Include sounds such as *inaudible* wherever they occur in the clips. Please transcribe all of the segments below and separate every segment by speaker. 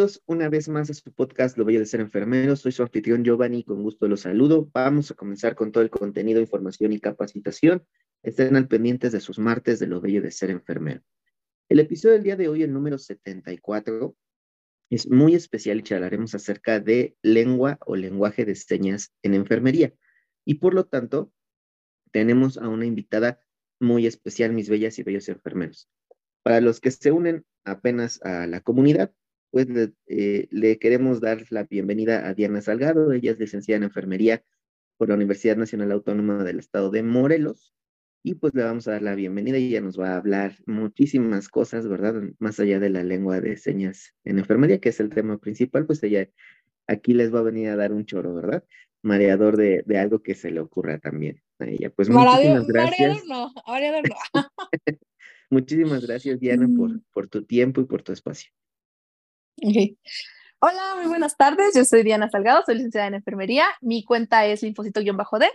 Speaker 1: Bienvenidos una vez más a su podcast Lo Bello de Ser Enfermero. Soy su anfitrión Giovanni, con gusto los saludo. Vamos a comenzar con todo el contenido, información y capacitación. Estén al pendientes de sus martes de Lo Bello de Ser Enfermero. El episodio del día de hoy, el número 74, es muy especial y charlaremos acerca de lengua o lenguaje de señas en enfermería. Y por lo tanto, tenemos a una invitada muy especial, mis bellas y bellos enfermeros. Para los que se unen apenas a la comunidad, pues eh, le, queremos dar la bienvenida a Diana Salgado. Ella es licenciada en enfermería por la Universidad Nacional Autónoma del Estado de Morelos. Y pues le vamos a dar la bienvenida y ella nos va a hablar muchísimas cosas, ¿verdad? Más allá de la lengua de señas en enfermería, que es el tema principal, pues ella aquí les va a venir a dar un choro, ¿verdad? Mareador de, de algo que se le ocurra también a ella. Pues muchísimas gracias.
Speaker 2: no, mareador no. *laughs*
Speaker 1: muchísimas gracias, Diana, por, mm. por tu tiempo y por tu espacio.
Speaker 2: Hola, muy buenas tardes. Yo soy Diana Salgado, soy licenciada en enfermería. Mi cuenta es linfocito-d.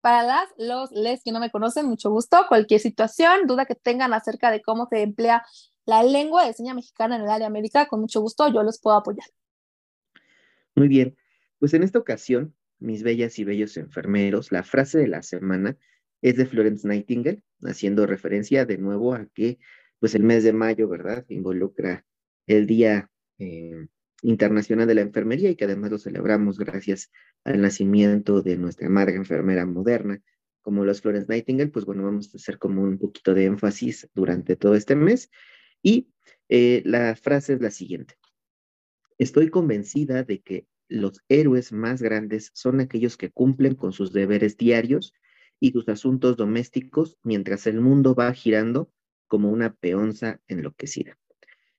Speaker 2: Para las, los, les que no me conocen, mucho gusto. Cualquier situación, duda que tengan acerca de cómo se emplea la lengua de seña mexicana en el área médica, con mucho gusto yo los puedo apoyar.
Speaker 1: Muy bien. Pues en esta ocasión, mis bellas y bellos enfermeros, la frase de la semana es de Florence Nightingale, haciendo referencia de nuevo a que pues el mes de mayo, ¿verdad? Involucra el Día eh, internacional de la Enfermería y que además lo celebramos gracias al nacimiento de nuestra madre enfermera moderna, como los Florence Nightingale, pues bueno, vamos a hacer como un poquito de énfasis durante todo este mes. Y eh, la frase es la siguiente. Estoy convencida de que los héroes más grandes son aquellos que cumplen con sus deberes diarios y sus asuntos domésticos mientras el mundo va girando como una peonza enloquecida.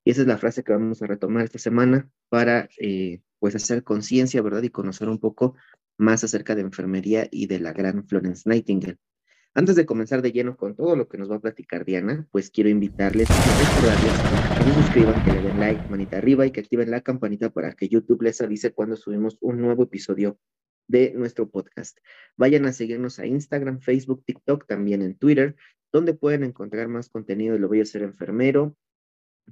Speaker 1: Y esa es la frase que vamos a retomar esta semana para eh, pues hacer conciencia, ¿verdad? Y conocer un poco más acerca de enfermería y de la gran Florence Nightingale. Antes de comenzar de lleno con todo lo que nos va a platicar Diana, pues quiero invitarles a que se suscriban, que le den like, manita arriba y que activen la campanita para que YouTube les avise cuando subimos un nuevo episodio de nuestro podcast. Vayan a seguirnos a Instagram, Facebook, TikTok, también en Twitter, donde pueden encontrar más contenido de Lo Voy a Ser Enfermero,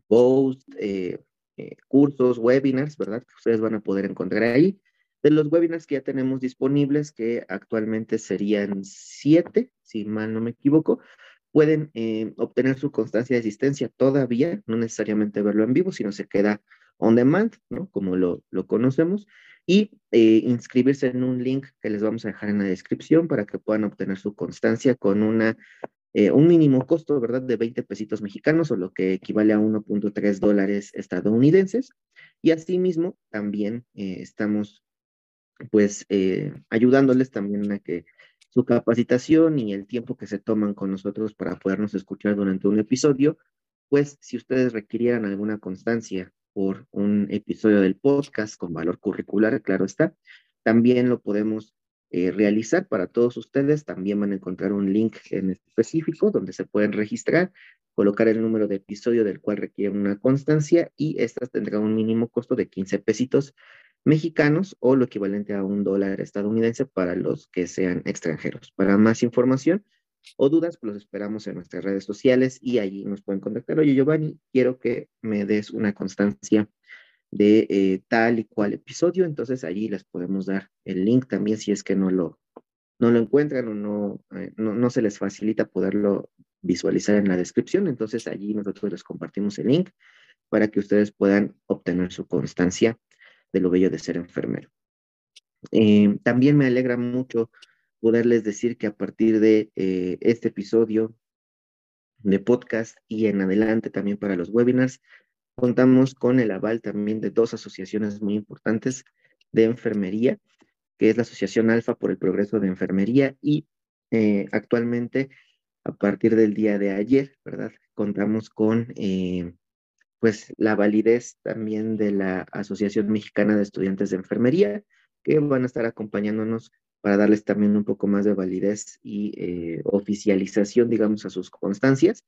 Speaker 1: posts, eh, eh, cursos, webinars, ¿verdad? Que ustedes van a poder encontrar ahí. De los webinars que ya tenemos disponibles, que actualmente serían siete, si mal no me equivoco, pueden eh, obtener su constancia de asistencia todavía, no necesariamente verlo en vivo, sino se queda on demand, ¿no? Como lo, lo conocemos, y inscribirse en un link que les vamos a dejar en la descripción para que puedan obtener su constancia con una eh, un mínimo costo, ¿verdad?, de 20 pesitos mexicanos o lo que equivale a 1.3 dólares estadounidenses. Y asimismo, también eh, estamos, pues, eh, ayudándoles también a que su capacitación y el tiempo que se toman con nosotros para podernos escuchar durante un episodio, pues, si ustedes requirieran alguna constancia por un episodio del podcast con valor curricular, claro está, también lo podemos eh, realizar para todos ustedes. También van a encontrar un link en específico donde se pueden registrar, colocar el número de episodio del cual requiere una constancia y estas tendrán un mínimo costo de 15 pesitos mexicanos o lo equivalente a un dólar estadounidense para los que sean extranjeros. Para más información o dudas, los esperamos en nuestras redes sociales y allí nos pueden contactar. Oye, Giovanni, quiero que me des una constancia de eh, tal y cual episodio, entonces allí les podemos dar el link también si es que no lo, no lo encuentran o eh, no, no, se les facilita poderlo visualizar en la descripción, entonces allí nosotros les compartimos el link para que ustedes puedan obtener su constancia de lo bello de ser enfermero. Eh, también me alegra mucho poderles decir que a partir de este episodio de podcast y en adelante también para los webinars, Contamos con el aval también de dos asociaciones muy importantes de enfermería, que es la Asociación Alfa por el Progreso de Enfermería y eh, actualmente, a partir del día de ayer, ¿verdad? Contamos con eh, pues la validez también de la Asociación Mexicana de Estudiantes de Enfermería, que van a estar acompañándonos para darles también un poco más de validez y eh, oficialización, digamos, a sus constancias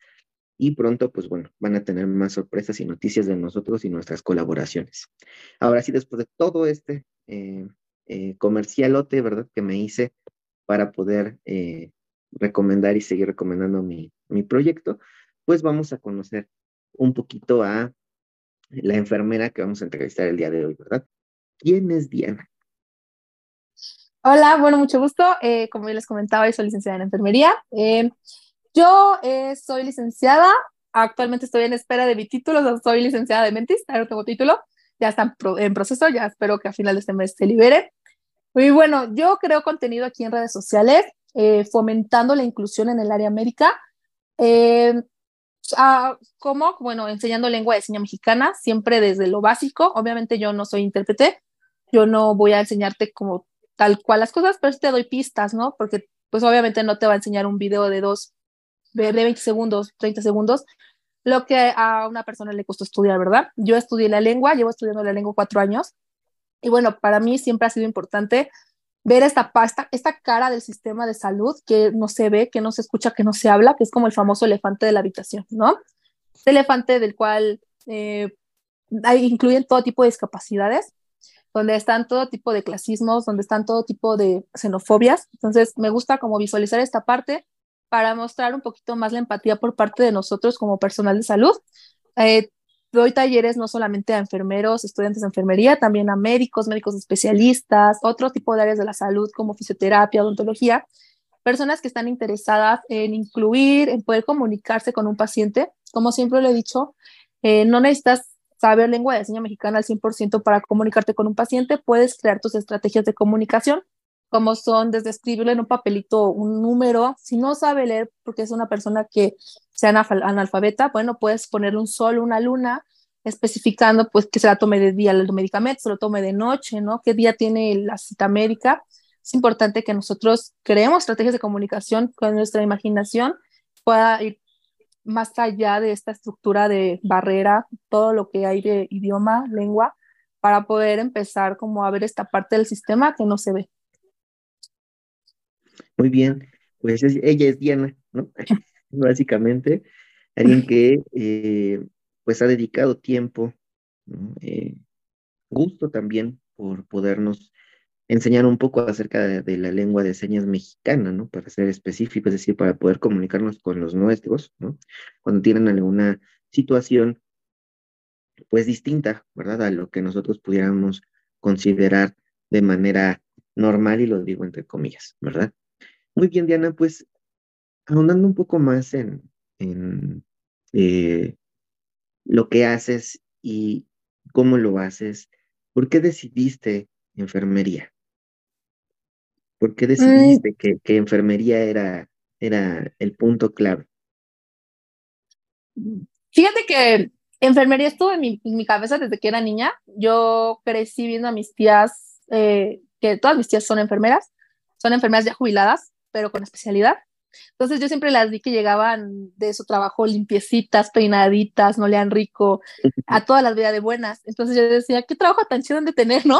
Speaker 1: y pronto, pues bueno, van a tener más sorpresas y noticias de nosotros y nuestras colaboraciones. Ahora sí, después de todo este eh, eh, comercialote, ¿verdad? Que me hice para poder eh, recomendar y seguir recomendando mi, mi proyecto, pues vamos a conocer un poquito a la enfermera que vamos a entrevistar el día de hoy, ¿verdad? ¿Quién es Diana?
Speaker 2: Hola, bueno, mucho gusto. Como ya les comentaba, soy licenciada en enfermería. Yo eh, soy licenciada, actualmente estoy en espera de mi título, soy licenciada de Mentis, no tengo título, ya está en, proceso, ya espero que a final de este mes se libere. Y bueno, yo creo contenido aquí en redes sociales, fomentando la inclusión en el área médica. Ah, ¿Cómo? Bueno, enseñando lengua de señas mexicana, siempre desde lo básico. Obviamente yo no soy intérprete, yo no voy a enseñarte como tal cual las cosas, pero te doy pistas, ¿no? Porque pues obviamente no te va a enseñar un video de dos, de 20 segundos, 30 segundos, lo que a una persona le costó estudiar, ¿verdad? Yo estudié la lengua, llevo estudiando la lengua cuatro años, y bueno, para mí siempre ha sido importante ver esta, pasta, esta cara del sistema de salud que no se ve, que no se escucha, que no se habla, que es como el famoso elefante de la habitación, ¿no? Este elefante del cual eh, incluyen todo tipo de discapacidades, donde están todo tipo de clasismos, donde están todo tipo de xenofobias. Entonces, me gusta como visualizar esta parte para mostrar un poquito más la empatía por parte de nosotros como personal de salud. Eh, doy talleres no solamente a enfermeros, estudiantes de enfermería, también a médicos, médicos especialistas, otro tipo de áreas de la salud como fisioterapia, odontología, personas que están interesadas en incluir, en poder comunicarse con un paciente. Como siempre lo he dicho, eh, no necesitas saber lengua de señas mexicana al 100% para comunicarte con un paciente, puedes crear tus estrategias de comunicación, como son desde escribirle en un papelito un número, si no sabe leer porque es una persona que sea analfabeta, bueno, puedes ponerle un sol, una luna, especificando pues que se la tome de día el medicamento, se lo tome de noche, ¿no? ¿Qué día tiene la cita médica? Es importante que nosotros creemos estrategias de comunicación con nuestra imaginación pueda ir más allá de esta estructura de barrera, todo lo que hay de idioma, lengua, para poder empezar como a ver esta parte del sistema que no se ve.
Speaker 1: Muy bien, pues ella es Diana, ¿no? *laughs* *laughs* Básicamente, alguien que eh, pues ha dedicado tiempo, eh, gusto también por podernos enseñar un poco acerca de, la lengua de señas mexicana, ¿no? Para ser específico, es decir, para poder comunicarnos con los nuestros, ¿no? Cuando tienen alguna situación, pues distinta, ¿verdad? A lo que nosotros pudiéramos considerar de manera normal, y lo digo entre comillas, ¿verdad? Muy bien, Diana, pues ahondando un poco más en, en eh, lo que haces y cómo lo haces, ¿por qué decidiste enfermería? ¿Por qué decidiste que, que, enfermería era, era el punto clave?
Speaker 2: Fíjate que enfermería estuvo en mi, mi cabeza desde que era niña. Yo crecí viendo a mis tías, eh, que todas mis tías son enfermeras, son enfermeras ya jubiladas, pero con especialidad. Entonces yo siempre las vi que llegaban de su trabajo limpiecitas, peinaditas, no lean rico, a *laughs* todas las vidas de buenas. Entonces yo decía, qué trabajo tan chido de tener, ¿no?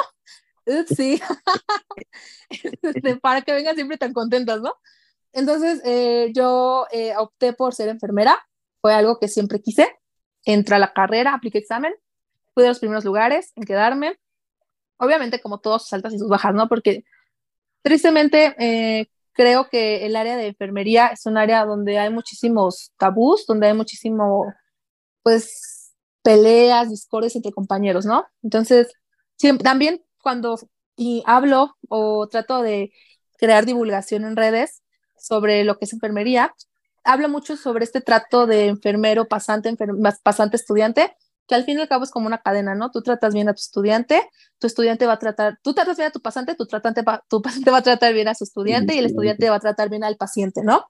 Speaker 2: Sí, *laughs* este, para que vengan siempre tan contentas, ¿no? Entonces eh, yo eh, opté por ser enfermera, fue algo que siempre quise. Entré a la carrera, apliqué examen, fui de los primeros lugares en quedarme. Obviamente como todos sus altas y sus bajas, ¿no? Porque tristemente eh, creo que el área de enfermería es un área donde hay muchísimos tabús, donde hay muchísimo, pues, peleas, discordias entre compañeros, ¿no? Entonces, siempre, también cuando y hablo o trato de crear divulgación en redes sobre lo que es enfermería, hablo mucho sobre este trato de enfermero, pasante, pasante, estudiante, que al fin y al cabo es como una cadena, ¿no? Tú tratas bien a tu estudiante, tu estudiante va a tratar, tú tratas bien a tu pasante, tu, tratante tu pasante va a tratar bien a su estudiante y el estudiante va a tratar bien al paciente, ¿no?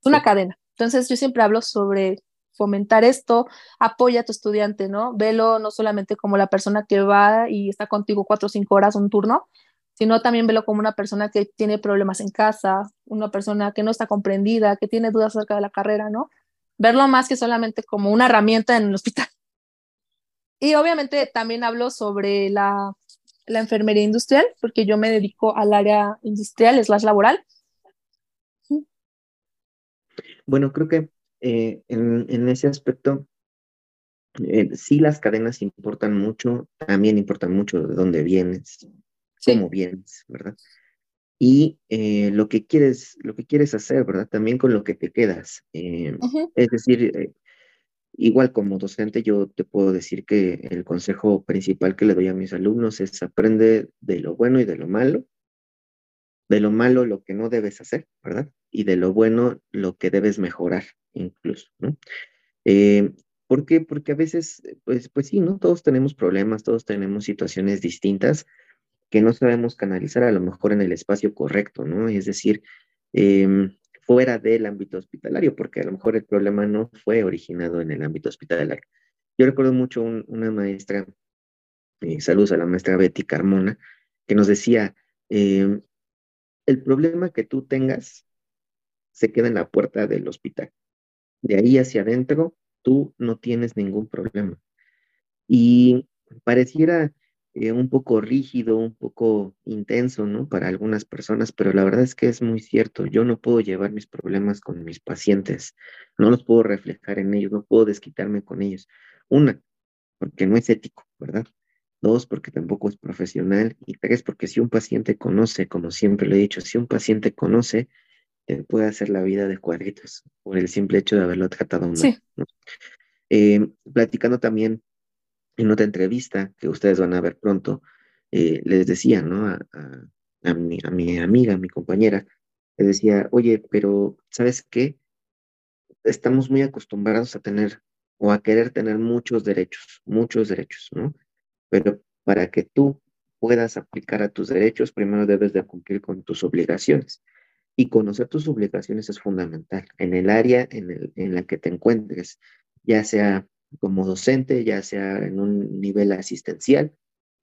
Speaker 2: Es una cadena. Entonces yo siempre hablo sobre fomentar esto, apoya a tu estudiante, ¿no? Velo no solamente como la persona que va y está contigo cuatro o cinco horas un turno, sino también velo como una persona que tiene problemas en casa, una persona que no está comprendida, que tiene dudas acerca de la carrera, ¿no? Verlo más que solamente como una herramienta en el hospital. Y obviamente también hablo sobre la, la enfermería industrial, porque yo me dedico al área industrial, es la laboral.
Speaker 1: Bueno, creo que eh, en, ese aspecto, eh, sí las cadenas importan mucho, también importan mucho de dónde vienes, cómo vienes, ¿verdad? Y eh, lo que quieres, lo que quieres hacer, ¿verdad? También con lo que te quedas. Es decir, igual como docente, yo te puedo decir que el consejo principal que le doy a mis alumnos es aprende de lo bueno y de lo malo, de lo malo lo que no debes hacer, ¿verdad? Y de lo bueno lo que debes mejorar incluso, ¿no? Eh, ¿Por qué? Porque a veces, pues, pues sí, ¿no? Todos tenemos problemas, todos tenemos situaciones distintas que no sabemos canalizar a lo mejor en el espacio correcto, ¿no? Es decir, em, fuera del ámbito hospitalario, porque a lo mejor el problema no fue originado en el ámbito hospitalario. Yo recuerdo mucho una maestra, eh, saludos a la maestra Betty Carmona, que nos decía, em, el problema que tú tengas se queda en la puerta del hospital. De ahí hacia adentro, tú no tienes ningún problema. Y pareciera eh, un poco rígido, un poco intenso, ¿no? Para algunas personas, pero la verdad es que es muy cierto. Yo no puedo llevar mis problemas con mis pacientes, no los puedo reflejar en ellos, no puedo desquitarme con ellos. Una, porque no es ético, ¿verdad? Dos, porque tampoco es profesional. Y tres, porque si un paciente conoce, como siempre lo he dicho, si un paciente conoce, te puede hacer la vida de cuadritos por el simple hecho de haberlo tratado mal. Sí. Eh, platicando también en otra entrevista que ustedes van a ver pronto, eh, les decía, ¿no? A, mi, amiga, a mi compañera, les decía, oye, pero ¿sabes qué? Estamos muy acostumbrados a tener o a querer tener muchos derechos, muchos derechos, ¿no? Pero para que tú puedas aplicar a tus derechos, primero debes de cumplir con tus obligaciones. Y conocer tus obligaciones es fundamental en el área en la que te encuentres, ya sea como docente, ya sea en un nivel asistencial,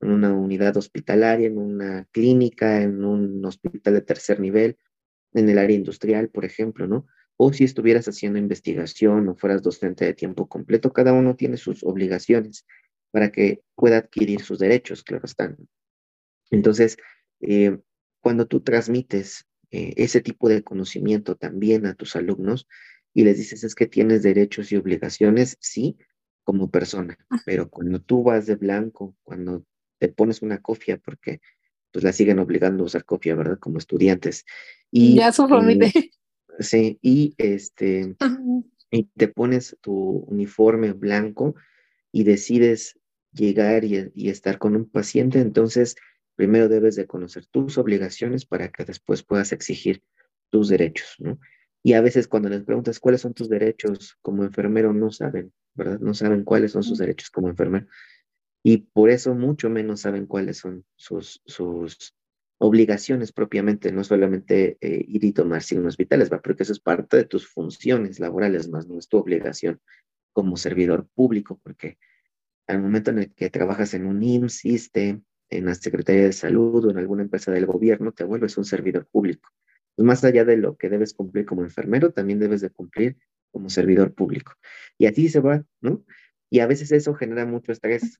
Speaker 1: en una unidad hospitalaria, en una clínica, en un hospital de tercer nivel, en el área industrial, por ejemplo, ¿no? O si estuvieras haciendo investigación o fueras docente de tiempo completo, cada uno tiene sus obligaciones para que pueda adquirir sus derechos, claro están. Entonces, eh, cuando tú transmites eh, ese tipo de conocimiento también a tus alumnos y les dices es que tienes derechos y obligaciones, sí, como persona, pero cuando tú vas de blanco, cuando te pones una cofia, porque pues la siguen obligando a usar cofia, ¿verdad? Como estudiantes. Y,
Speaker 2: ya su
Speaker 1: eh, Sí, y este, y te pones tu uniforme blanco y decides llegar y, y, estar con un paciente, entonces primero debes de conocer tus obligaciones para que después puedas exigir tus derechos, ¿no? Y a veces cuando les preguntas cuáles son tus derechos como enfermero, no saben, ¿verdad? No saben cuáles son sus derechos como enfermero. Y por eso mucho menos saben cuáles son sus, sus obligaciones propiamente, no solamente eh, ir y tomar signos vitales, ¿va? porque eso es parte de tus funciones laborales, más no es tu obligación como servidor público, porque al momento en el que trabajas en un IMSS, ISTE, en la Secretaría de Salud o en alguna empresa del gobierno, te vuelves un servidor público. Pues más allá de lo que debes cumplir como enfermero, también debes de cumplir como servidor público. Y así se va, ¿no? Y a veces eso genera mucho estrés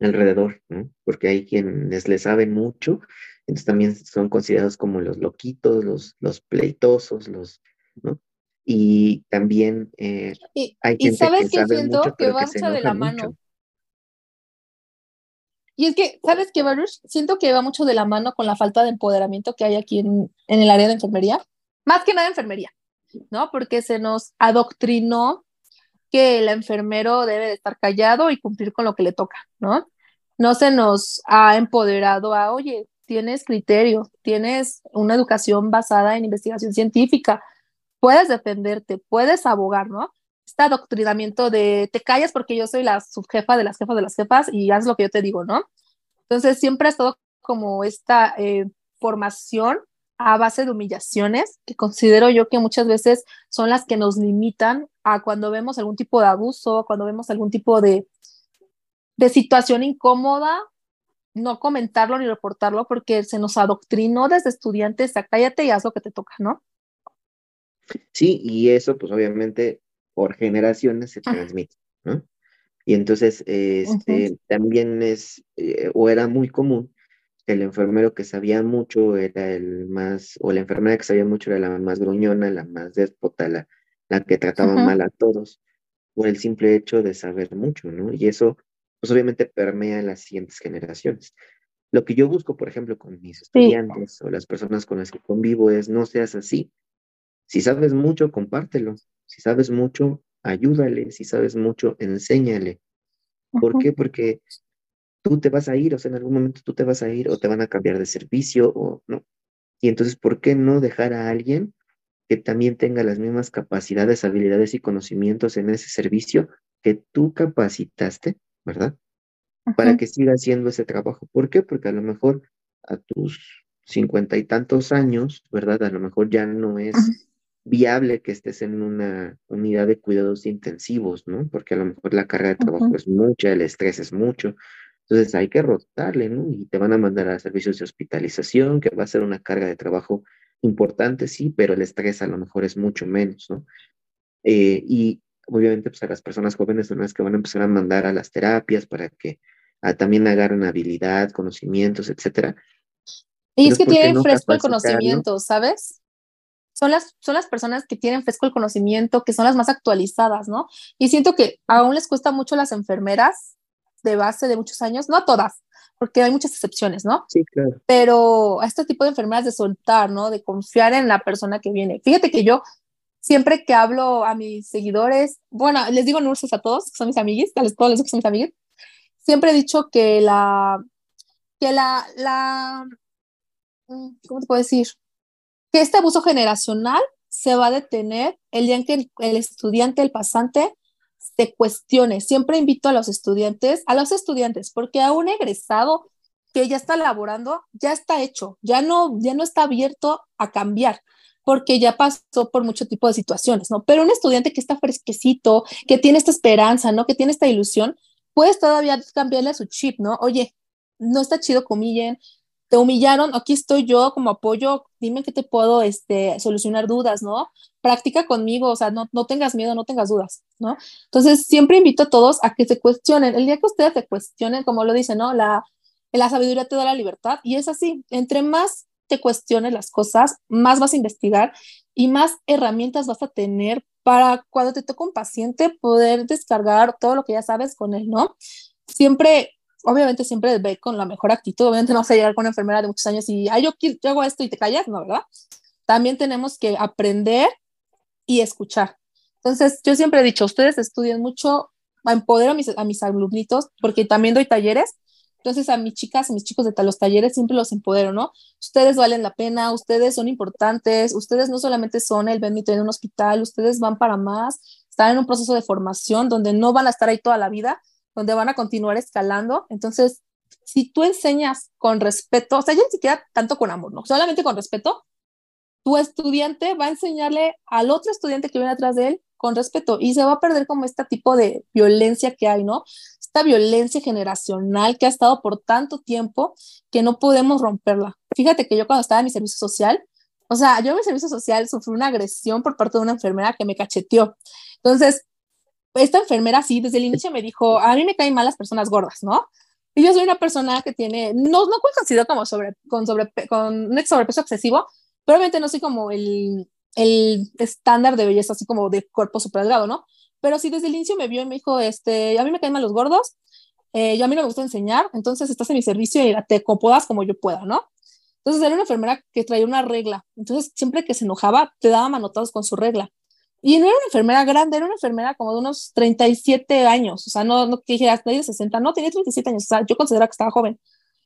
Speaker 1: alrededor, ¿no? Porque hay quienes le saben mucho, entonces también son considerados como los loquitos, los, los pleitosos, los, ¿no? Y también eh, hay gente
Speaker 2: sabes
Speaker 1: que,
Speaker 2: siento
Speaker 1: mucho,
Speaker 2: que va mucho de la mano.
Speaker 1: mucho.
Speaker 2: Y es que, ¿sabes qué, Baruch? Siento que va mucho de la mano con la falta de empoderamiento que hay aquí en, en el área de enfermería. Más que nada enfermería, ¿no? Porque se nos adoctrinó que el enfermero debe de estar callado y cumplir con lo que le toca, ¿no? No se nos ha empoderado a, oye, tienes criterio, tienes una educación basada en investigación científica, puedes defenderte, puedes abogar, ¿no? Este adoctrinamiento de te callas porque yo soy la subjefa de las jefas de las jefas y haz lo que yo te digo, ¿no? Entonces siempre ha estado como esta eh, formación a base de humillaciones, que considero yo que muchas veces son las que nos limitan a cuando vemos algún tipo de abuso, cuando vemos algún tipo de, de situación incómoda, no comentarlo ni reportarlo porque se nos adoctrinó desde estudiantes a cállate y haz lo que te toca, ¿no?
Speaker 1: Sí, y eso pues obviamente por generaciones se transmite, ¿no? Y entonces este, también es, eh, o era muy común el enfermero que sabía mucho era el más, o la enfermera que sabía mucho era la más gruñona, la más déspota, la, la que trataba mal a todos, por el simple hecho de saber mucho, ¿no? Y eso, pues obviamente permea en las siguientes generaciones. Lo que yo busco, por ejemplo, con mis estudiantes o las personas con las que convivo es no seas así. Si sabes mucho, compártelo. Si sabes mucho, ayúdale, si sabes mucho, enséñale. ¿Por qué? Porque tú te vas a ir, o sea, en algún momento tú te vas a ir o te van a cambiar de servicio o no. Y entonces, ¿por qué no dejar a alguien que también tenga las mismas capacidades, habilidades y conocimientos en ese servicio que tú capacitaste, ¿verdad? Para que siga haciendo ese trabajo. ¿Por qué? Porque a lo mejor a tus cincuenta y tantos años, ¿verdad? A lo mejor ya no es viable que estés en una unidad de cuidados intensivos, ¿no? Porque a lo mejor la carga de trabajo es mucha, el estrés es mucho. Entonces hay que rotarle, ¿no? Y te van a mandar a servicios de hospitalización, que va a ser una carga de trabajo importante, sí, pero el estrés a lo mejor es mucho menos, ¿no? Eh, y obviamente, pues a las personas jóvenes son las que van a empezar a mandar a las terapias para que ah, también agarren habilidad, conocimientos, etcétera.
Speaker 2: Y es que tienen fresco el conocimiento, ¿sabes? Son las, son las personas que tienen fresco el conocimiento, que son las más actualizadas, ¿no? Y siento que aún les cuesta mucho a las enfermeras de base de muchos años, no todas, porque hay muchas excepciones, ¿no?
Speaker 1: Sí, claro.
Speaker 2: Pero a este tipo de enfermeras de soltar, ¿no? De confiar en la persona que viene. Fíjate que yo siempre que hablo a mis seguidores, bueno, les digo nurses a todos, que son mis amiguis, a todos les que son mis amiguis, siempre he dicho que la, que la, la, mm, ¿cómo te puedo decir? Que este abuso generacional se va a detener el día en que el, estudiante, el pasante, se cuestione. Siempre invito a los estudiantes, a los estudiantes, porque a un egresado que ya está laborando, ya está hecho, ya no, ya no está abierto a cambiar porque ya pasó por mucho tipo de situaciones, ¿no? Pero un estudiante que está fresquecito, que tiene esta esperanza, ¿no? Que tiene esta ilusión, puedes todavía cambiarle su chip, ¿no? Oye, no está chido que humillen, te humillaron, aquí estoy yo como apoyo, dime que te puedo este, solucionar dudas, ¿no? Practica conmigo, o sea, no, no tengas miedo, no tengas dudas, ¿no? Entonces, siempre invito a todos a que se cuestionen. El día que ustedes se cuestionen, como lo dice, ¿no? La, la sabiduría te da la libertad y es así, entre más te cuestiones las cosas, más vas a investigar y más herramientas vas a tener para cuando te toca un paciente poder descargar todo lo que ya sabes con él, ¿no? Siempre, obviamente siempre ve con la mejor actitud, obviamente no vas a llegar con una enfermera de muchos años y, ay, yo, yo hago esto y te callas, ¿no? ¿Verdad? También tenemos que aprender y escuchar. Entonces, yo siempre he dicho, ustedes estudien mucho, empodero a mis, a mis alumnitos, porque también doy talleres, entonces a mis chicas, a mis chicos de los talleres siempre los empodero, ¿no? Ustedes valen la pena, ustedes son importantes, ustedes no solamente son el bendito en un hospital, ustedes van para más, están en un proceso de formación donde no van a estar ahí toda la vida, donde van a continuar escalando. Entonces, si tú enseñas con respeto, o sea, ya ni siquiera tanto con amor, no, solamente con respeto, tu estudiante va a enseñarle al otro estudiante que viene atrás de él con respeto y se va a perder como este tipo de violencia que hay, ¿no? Esta violencia generacional que ha estado por tanto tiempo que no podemos romperla. Fíjate que yo cuando estaba en mi servicio social, o sea, yo en mi servicio social sufrí una agresión por parte de una enfermera que me cacheteó. Entonces, esta enfermera sí, desde el inicio me dijo, a mí me caen mal las personas gordas, ¿no? Y yo soy una persona que tiene, no, no considero como sobre, con, sobre, con un sobrepeso excesivo, probablemente no soy como el, el estándar de belleza, así como de cuerpo super delgado, ¿no? Pero sí, desde el inicio me vio y me dijo, este, a mí me caen mal los gordos, eh, yo a mí no me gusta enseñar, entonces estás en mi servicio y te acomodas como yo pueda, ¿no? Entonces era una enfermera que traía una regla, entonces siempre que se enojaba te daba manotados con su regla. Y no era una enfermera grande, era una enfermera como de unos 37 años, o sea, no, no que dijeras, de 60, no, tenía 37 años, o sea, yo consideraba que estaba joven.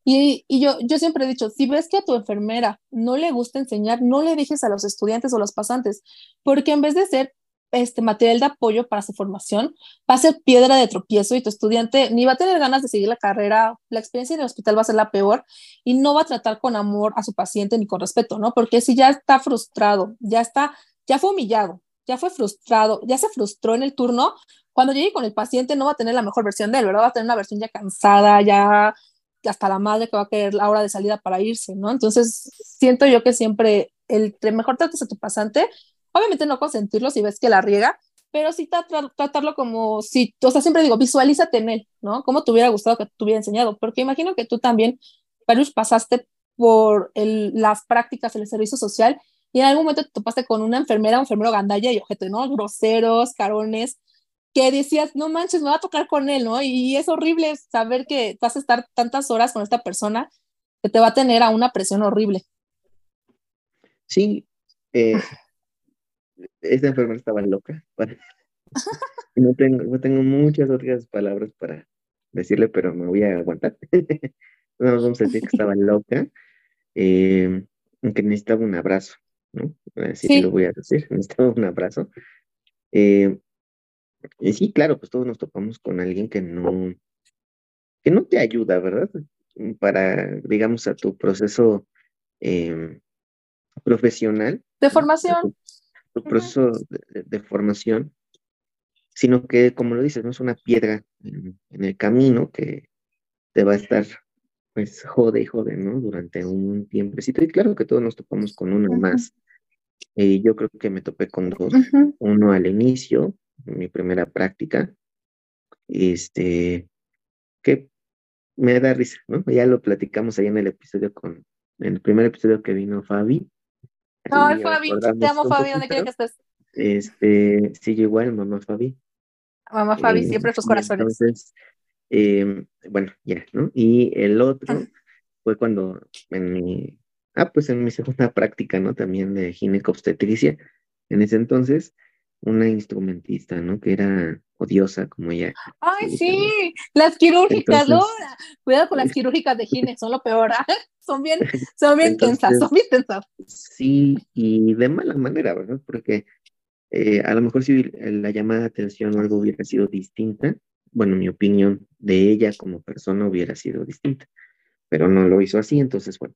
Speaker 2: Y, y, yo, yo siempre he dicho, si ves que a tu enfermera no le gusta enseñar, no le dejes a los estudiantes o los pasantes, porque en vez de ser este material de apoyo para su formación, va a ser piedra de tropiezo y tu estudiante ni va a tener ganas de seguir la carrera, la experiencia en el hospital va a ser la peor y no va a tratar con amor a su paciente ni con respeto, ¿no? Porque si ya está frustrado, ya está, ya fue humillado, ya fue frustrado, ya se frustró en el turno, cuando llegue con el paciente no va a tener la mejor versión de él, ¿verdad? Va a tener una versión ya cansada, ya hasta la madre que va a querer la hora de salida para irse, ¿no? Entonces, siento yo que siempre el mejor trates a tu pasante, obviamente no consentirlo si ves que la riega, pero sí tratarlo como si, o sea, siempre digo, visualízate en él, ¿no? Como te hubiera gustado que te hubiera enseñado, porque imagino que tú también, Parush, pasaste por el, las prácticas en el servicio social y en algún momento te topaste con una enfermera, un enfermero gandalla y objeto, ¿no? Groseros, carones, que decías, no manches, me va a tocar con él, ¿no? Y es horrible saber que vas a estar tantas horas con esta persona que te va a tener a una presión horrible.
Speaker 1: Sí, eh, *laughs* esta enfermera estaba loca. *laughs* no, tengo, no tengo muchas otras palabras para decirle, pero me voy a aguantar. *laughs* no vamos a decir que estaba loca, eh, que necesitaba un abrazo, ¿no? Así sí. lo voy a decir, *laughs* necesitaba un abrazo. Eh, y sí, claro, pues todos nos topamos con alguien que no, que no te ayuda, ¿verdad? Para, digamos, a tu proceso eh, profesional.
Speaker 2: De formación.
Speaker 1: Tu, proceso de, formación, sino que, como lo dices, no es una piedra en, el camino que te va a estar, pues, jode y jode, ¿no? Durante un tiempecito. Y claro que todos nos topamos con uno más. Y yo creo que me topé con dos. Uno al inicio, mi primera práctica, este, que me da risa, ¿no? Ya lo platicamos ahí en el episodio con, en el primer episodio que vino Fabi.
Speaker 2: Ay, Fabi, te amo Fabi, donde quiera que estés.
Speaker 1: Este, sí, yo igual, mamá Fabi.
Speaker 2: Mamá Fabi, eh, siempre sus corazones.
Speaker 1: Entonces, eh, bueno, ya, ¿no? Y el otro fue cuando en mi, ah, pues en mi segunda *laughs* práctica, ¿no? También de ginecobstetricia. En ese entonces, una instrumentista, ¿no? Que era odiosa como ella.
Speaker 2: Ay, sí, las quirúrgicas, ¿no? Cuidado con las quirúrgicas de Gine, son lo peor, ¿ah? *laughs* son bien, *laughs* son bien tensas, son bien tensas.
Speaker 1: Sí, y de mala manera, ¿verdad? Porque eh, a lo mejor si la llamada de atención o algo hubiera sido distinta, bueno, mi opinión de ella como persona hubiera sido distinta, pero no lo hizo así, entonces, bueno,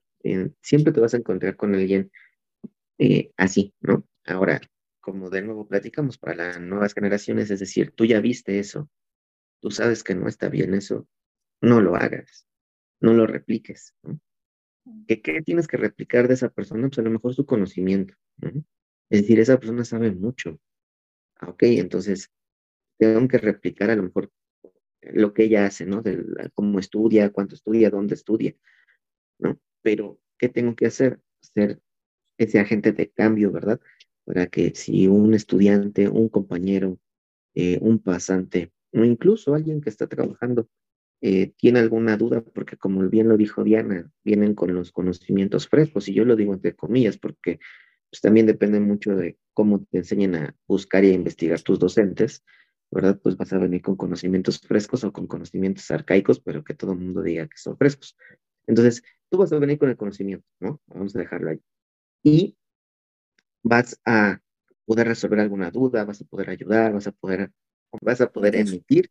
Speaker 1: siempre te vas a encontrar con alguien eh, así, ¿no? Ahora, como de nuevo platicamos para las nuevas generaciones, es decir, tú ya viste eso, tú sabes que no está bien eso, no lo hagas, no lo repliques. ¿Qué, tienes que replicar de esa persona? Pues a lo mejor su conocimiento. Es decir, esa persona sabe mucho. Ah, ok, entonces tengo que replicar a lo mejor lo que ella hace, ¿no? De cómo estudia, cuánto estudia, dónde estudia, ¿no? Pero, ¿qué tengo que hacer? Ser ese agente de cambio, ¿verdad? para que si un estudiante, un compañero, eh, un pasante o incluso alguien que está trabajando eh, tiene alguna duda, porque como bien lo dijo Diana, vienen con los conocimientos frescos, y yo lo digo entre comillas, porque pues, también depende mucho de cómo te enseñen a buscar y a investigar tus docentes, ¿verdad? Pues vas a venir con conocimientos frescos o con conocimientos arcaicos, pero que todo el mundo diga que son frescos. Entonces, tú vas a venir con el conocimiento, ¿no? Vamos a dejarlo ahí. Y vas a poder resolver alguna duda, vas a poder ayudar, vas a poder, vas a poder emitir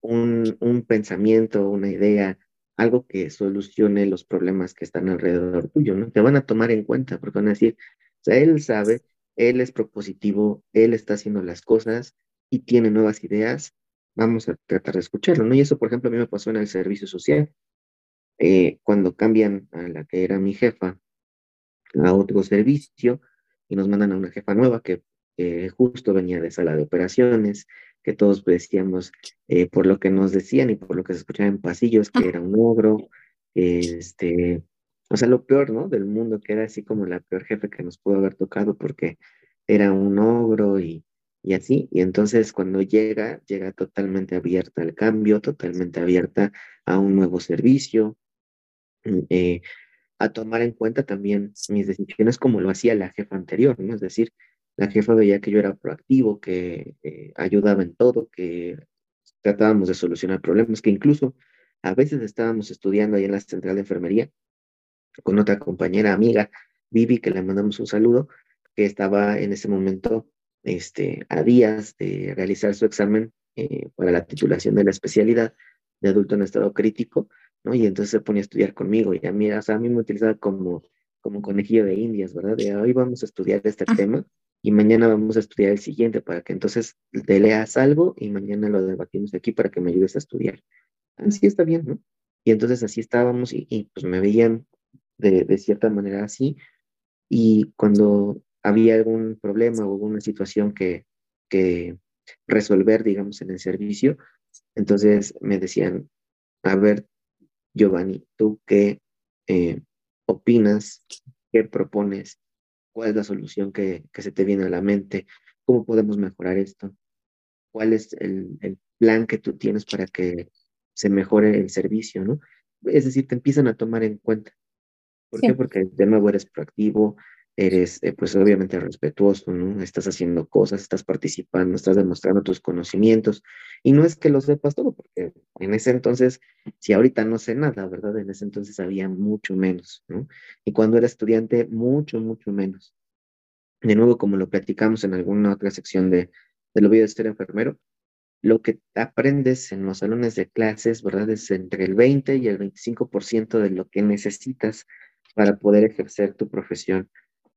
Speaker 1: un, un pensamiento, una idea, algo que solucione los problemas que están alrededor tuyo, ¿no? Te van a tomar en cuenta porque van a decir, o sea, él sabe, él es propositivo, él está haciendo las cosas y tiene nuevas ideas, vamos a tratar de escucharlo, ¿no? Y eso, por ejemplo, a mí me pasó en el servicio social, eh, cuando cambian a la que era mi jefa a otro servicio, y nos mandan a una jefa nueva que justo venía de sala de operaciones, que todos decíamos eh, por lo que nos decían y por lo que se escuchaba en pasillos, que era un ogro, este, o sea, lo peor, ¿no? Del mundo, que era así como la peor jefe que nos pudo haber tocado porque era un ogro y, y así. Y entonces cuando llega, llega totalmente abierta al cambio, totalmente abierta a un nuevo servicio. Mm, eh, a tomar en cuenta también mis decisiones como lo hacía la jefa anterior, ¿no? Es decir, la jefa veía que yo era proactivo, que eh, ayudaba en todo, que tratábamos de solucionar problemas, que incluso a veces estábamos estudiando ahí en la central de enfermería con otra compañera amiga, Vivi, que le mandamos un saludo, que estaba en ese momento este, a días de realizar su examen eh, para la titulación de la especialidad de adulto en estado crítico, ¿no? Y entonces se ponía a estudiar conmigo y a mí, o sea, a mí me utilizaba como, como conejillo de indias, ¿verdad? De hoy vamos a estudiar este tema y mañana vamos a estudiar el siguiente para que entonces te leas algo y mañana lo debatimos aquí para que me ayudes a estudiar. Así está bien, ¿no? Y entonces así estábamos y, pues me veían de, de, cierta manera así y cuando había algún problema o alguna situación que, que resolver, digamos, en el servicio, entonces me decían, a ver, Giovanni, ¿tú qué eh, opinas? ¿Qué propones? ¿Cuál es la solución que, se te viene a la mente? ¿Cómo podemos mejorar esto? ¿Cuál es el, plan que tú tienes para que se mejore el servicio, ¿no? Es decir, te empiezan a tomar en cuenta. ¿Por qué? Porque de nuevo eres proactivo, eres, eh, pues obviamente respetuoso, ¿no? Estás haciendo cosas, estás participando, estás demostrando tus conocimientos. Y no es que lo sepas todo, porque en ese entonces, si ahorita no sé nada, ¿verdad? En ese entonces había mucho menos, ¿no? Y cuando era estudiante, mucho, mucho menos. De nuevo, como lo platicamos en alguna otra sección de, de lo de ser enfermero, lo que aprendes en los salones de clases, ¿verdad? Es entre el 20 y el 25% de lo que necesitas para poder ejercer tu profesión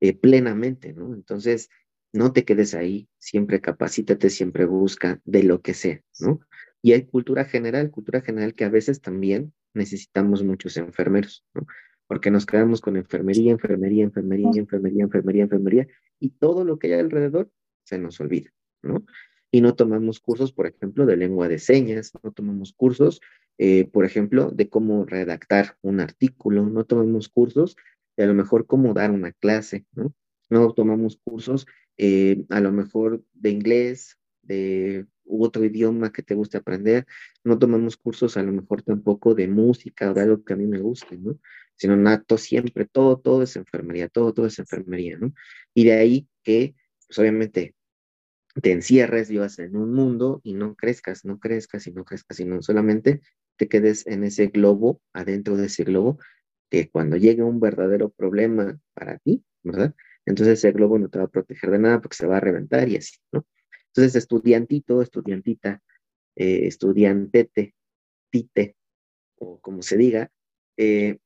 Speaker 1: eh, plenamente, ¿no? Entonces, no te quedes ahí, siempre capacítate, siempre busca de lo que sea, ¿no? Y hay cultura general, cultura general que a veces también necesitamos muchos enfermeros, ¿no? Porque nos quedamos con enfermería, enfermería, enfermería, enfermería, enfermería, enfermería, y todo lo que hay alrededor se nos olvida, ¿no? Y no tomamos cursos, por ejemplo, de lengua de señas, no tomamos cursos, eh, por ejemplo, de cómo redactar un artículo, no tomamos cursos de a lo mejor cómo dar una clase, ¿no? No tomamos cursos eh, a lo mejor de inglés, de otro idioma que te guste aprender, no tomamos cursos a lo mejor tampoco de música o de algo que a mí me guste, ¿no? Sino nato siempre, todo, todo es enfermería, todo, todo es enfermería, ¿no? Y de ahí que, pues obviamente, te encierres, vivas en un mundo y no crezcas, no crezcas y no crezcas, sino solamente te quedes en ese globo, adentro de ese globo, que cuando llegue un verdadero problema para ti, ¿verdad? Entonces ese globo no te va a proteger de nada porque se va a reventar y así, ¿no? Entonces, estudiantito, estudiantita, eh, estudiantete, tite, o como se diga, eh,